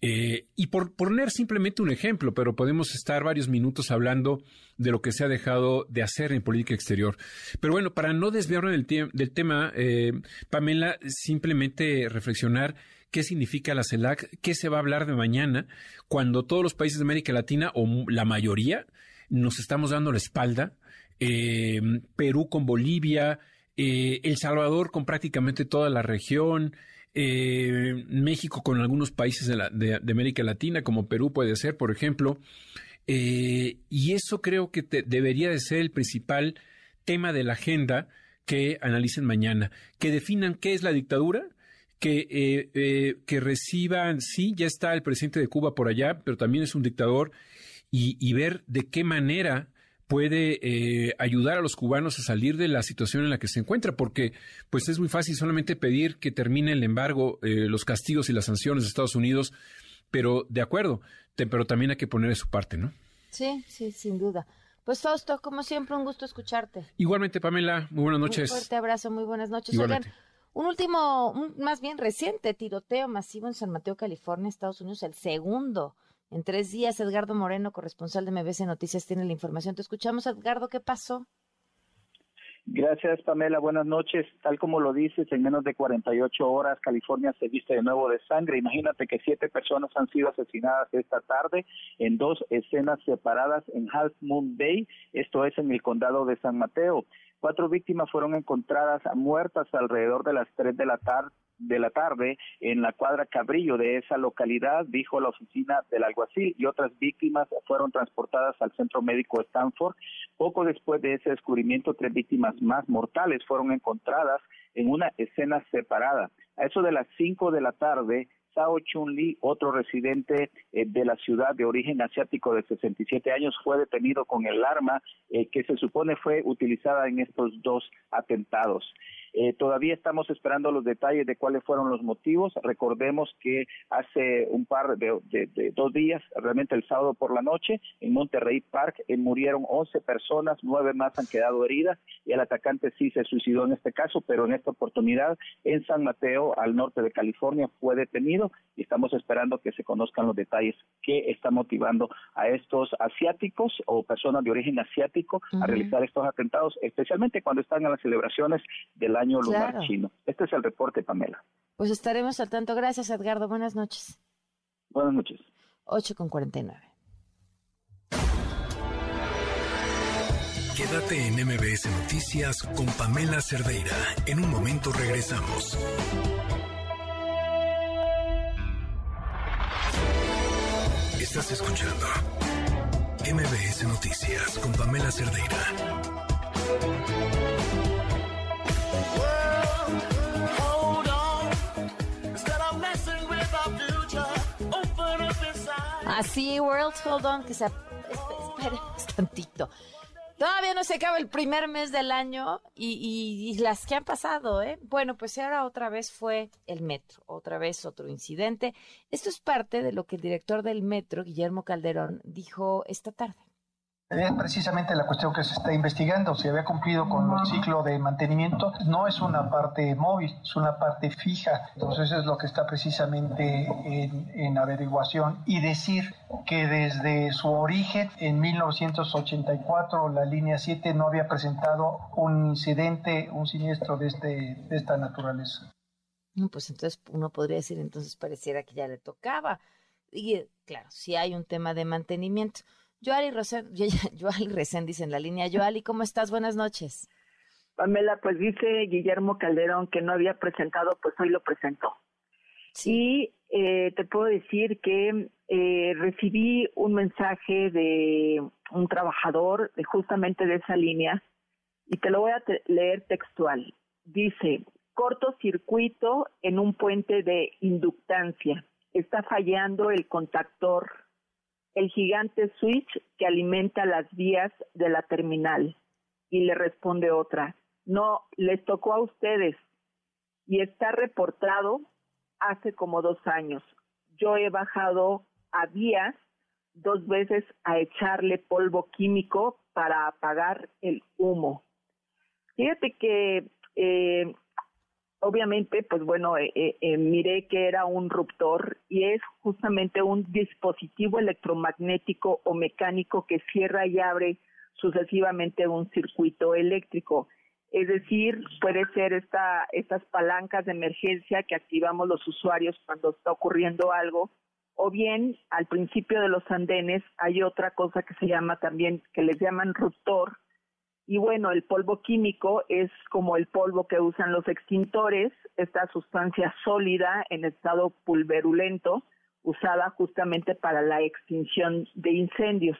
Eh, y por poner simplemente un ejemplo, pero podemos estar varios minutos hablando de lo que se ha dejado de hacer en política exterior. Pero bueno, para no desviarme del, del tema, eh, Pamela, simplemente reflexionar qué significa la CELAC, qué se va a hablar de mañana, cuando todos los países de América Latina, o la mayoría, nos estamos dando la espalda eh, Perú con Bolivia, eh, El Salvador con prácticamente toda la región, eh, México con algunos países de, América Latina, como Perú puede ser, por ejemplo. y eso creo que debería de ser el principal tema de la agenda que analicen mañana, que definan qué es la dictadura, que, que reciban, sí, ya está el presidente de Cuba por allá, pero también es un dictador, y ver de qué manera puede eh, ayudar a los cubanos a salir de la situación en la que se encuentra, porque pues es muy fácil solamente pedir que termine el embargo, eh, los castigos y las sanciones de Estados Unidos, pero de acuerdo, pero también hay que poner de su parte, ¿no? Sí, sí, sin duda. Pues Fausto, como siempre, un gusto escucharte. Igualmente, Pamela, muy buenas noches. Un fuerte abrazo, muy buenas noches. Oigan, un último, más bien reciente tiroteo masivo en San Mateo, California, Estados Unidos, el segundo en tres días, Edgardo Moreno, corresponsal de MBC Noticias, tiene la información. Te escuchamos, Edgardo, ¿qué pasó? Gracias, Pamela. Buenas noches. Tal como lo dices, en menos de 48 horas California se viste de nuevo de sangre. Imagínate que siete personas han sido asesinadas esta tarde en dos escenas separadas en Half Moon Bay, esto es en el condado de San Mateo. Cuatro víctimas fueron encontradas muertas alrededor de las tres de la tarde de la tarde en la cuadra Cabrillo de esa localidad, dijo la oficina del alguacil, y otras víctimas fueron transportadas al centro médico Stanford. Poco después de ese descubrimiento, tres víctimas más mortales fueron encontradas en una escena separada. A eso de las cinco de la tarde, Sao Chun Li, otro residente eh, de la ciudad de origen asiático de 67 años, fue detenido con el arma eh, que se supone fue utilizada en estos dos atentados. Eh, todavía estamos esperando los detalles de cuáles fueron los motivos. Recordemos que hace un par de, dos días, realmente el sábado por la noche, en Monterrey Park eh, murieron 11 personas, nueve más han quedado heridas y el atacante sí se suicidó en este caso, pero en esta oportunidad en San Mateo, al norte de California, fue detenido y estamos esperando que se conozcan los detalles que está motivando a estos asiáticos o personas de origen asiático a realizar estos atentados, especialmente cuando están en las celebraciones del año lunar chino. Este es el reporte, Pamela. Pues estaremos al tanto. Gracias, Edgardo. Buenas noches. Buenas noches. 8 con 49. Quédate en MBS Noticias con Pamela Cerdeira. En un momento regresamos. Estás escuchando MBS Noticias con Pamela Cerdeira. Así, World, hold on, que se... Esperemos tantito. Todavía no se acaba el primer mes del año y, las que han pasado, ¿eh? Bueno, pues ahora otra vez fue el metro, otra vez otro incidente. Esto es parte de lo que el director del metro, Guillermo Calderón, dijo esta tarde. Es precisamente la cuestión que se está investigando, si había cumplido con el ciclo de mantenimiento. No es una parte móvil, es una parte fija. Entonces es lo que está precisamente en, averiguación. Y decir que desde su origen, en 1984, la línea 7 no había presentado un incidente, un siniestro de, este, de esta naturaleza. Pues entonces uno podría decir, entonces pareciera que ya le tocaba. Y claro, si hay un tema de mantenimiento. Resen dice en la línea. Joali, ¿cómo estás? Buenas noches. Pamela, pues dice Guillermo Calderón que no había presentado, pues hoy lo presentó. Sí. Y eh, te puedo decir que eh, recibí un mensaje de un trabajador de justamente de esa línea y te lo voy a leer textual. Dice, cortocircuito en un puente de inductancia. Está fallando el contactor, el gigante switch que alimenta las vías de la terminal. Y le responde otra, no, les tocó a ustedes y está reportado hace como dos años. Yo he bajado a vías dos veces a echarle polvo químico para apagar el humo. Fíjate que eh, obviamente, pues bueno, eh, eh, miré que era un ruptor y es justamente un dispositivo electromagnético o mecánico que cierra y abre sucesivamente un circuito eléctrico. Es decir, puede ser esta, estas palancas de emergencia que activamos los usuarios cuando está ocurriendo algo, o bien al principio de los andenes hay otra cosa que se llama también, que les llaman ruptor, y bueno, el polvo químico es como el polvo que usan los extintores, esta sustancia sólida en estado pulverulento, usada justamente para la extinción de incendios.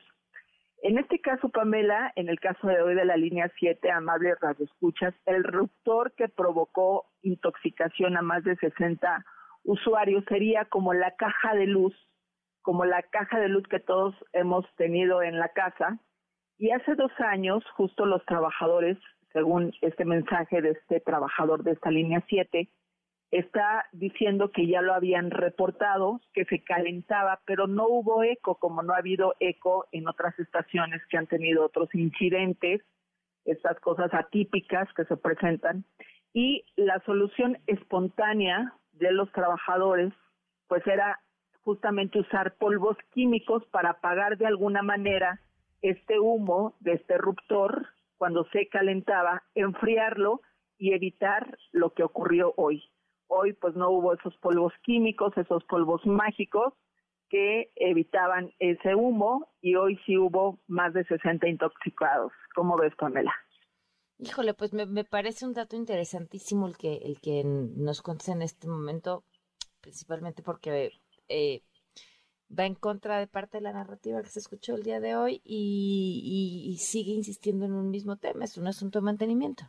En este caso, Pamela, en el caso de hoy de la línea 7, amable radioescuchas, el ruptor que provocó intoxicación a más de 60 usuarios sería como la caja de luz, como la caja de luz que todos hemos tenido en la casa. Y hace dos años, justo los trabajadores, según este mensaje de este trabajador de esta línea 7, está diciendo que ya lo habían reportado, que se calentaba, pero no hubo eco, como no ha habido eco en otras estaciones que han tenido otros incidentes, estas cosas atípicas que se presentan. Y la solución espontánea de los trabajadores, pues era justamente usar polvos químicos para apagar de alguna manera este humo de este ruptor cuando se calentaba, enfriarlo y evitar lo que ocurrió hoy. Hoy pues no hubo esos polvos químicos, esos polvos mágicos que evitaban ese humo y hoy sí hubo más de 60 intoxicados. ¿Cómo ves, Pamela? Híjole, pues me, parece un dato interesantísimo el que, el que nos contes en este momento, principalmente porque eh, va en contra de parte de la narrativa que se escuchó el día de hoy y sigue insistiendo en un mismo tema, es un asunto de mantenimiento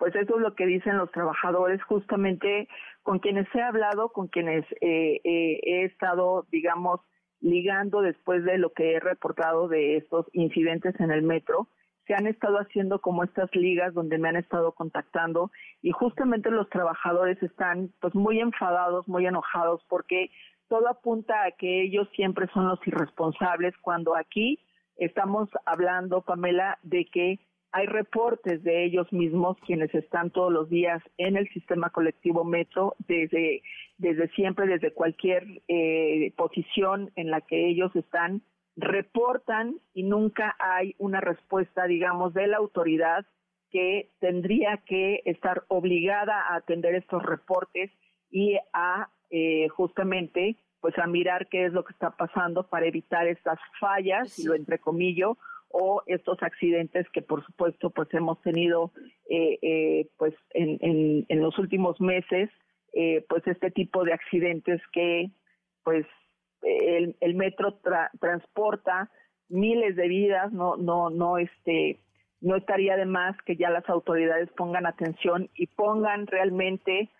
pues eso es lo que dicen los trabajadores justamente con quienes he hablado, con quienes eh, eh, he estado, digamos, ligando después de lo que he reportado de estos incidentes en el metro. Se han estado haciendo como estas ligas donde me han estado contactando y justamente los trabajadores están pues muy enfadados, muy enojados porque todo apunta a que ellos siempre son los irresponsables cuando aquí estamos hablando, Pamela, de que hay reportes de ellos mismos quienes están todos los días en el sistema colectivo Metro desde, desde siempre, desde cualquier eh, posición en la que ellos están, reportan y nunca hay una respuesta, digamos, de la autoridad que tendría que estar obligada a atender estos reportes y a eh, justamente pues a mirar qué es lo que está pasando para evitar estas fallas, y lo entrecomillo, o estos accidentes que por supuesto pues hemos tenido eh, eh, pues en, en, los últimos meses eh, pues este tipo de accidentes que pues el, el metro transporta miles de vidas no no no este no estaría de más que ya las autoridades pongan atención y pongan realmente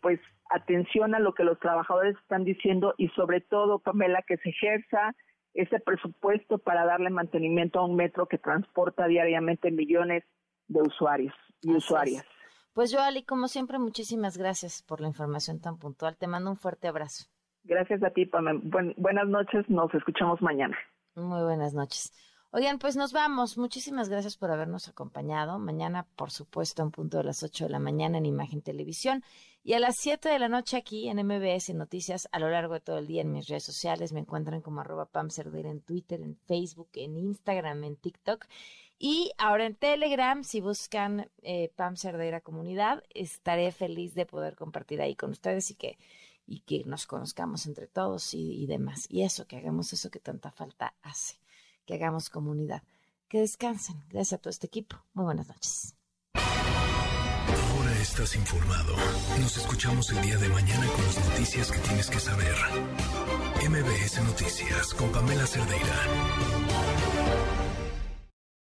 pues atención a lo que los trabajadores están diciendo y sobre todo Pamela que se ejerza ese presupuesto para darle mantenimiento a un metro que transporta diariamente millones de usuarios y usuarias. Pues Joali, como siempre, muchísimas gracias por la información tan puntual. Te mando un fuerte abrazo. Gracias a ti, Pamela. buenas noches, nos escuchamos mañana. Muy buenas noches. Oigan, pues nos vamos. Muchísimas gracias por habernos acompañado. Mañana, por supuesto, en punto de las 8 de la mañana en Imagen Televisión. Y a las 7 de la noche aquí en MBS Noticias, a lo largo de todo el día en mis redes sociales, me encuentran como arroba Pam en Twitter, en Facebook, en Instagram, en TikTok. Y ahora en Telegram, si buscan eh, Pam Cerdeira Comunidad, estaré feliz de poder compartir ahí con ustedes y que, y que nos conozcamos entre todos y demás. Y eso, que hagamos eso que tanta falta hace, que hagamos comunidad. Que descansen. Gracias a todo este equipo. Muy buenas noches. Ahora estás informado. Nos escuchamos el día de mañana con las noticias que tienes que saber. MBS Noticias con Pamela Cerdeira.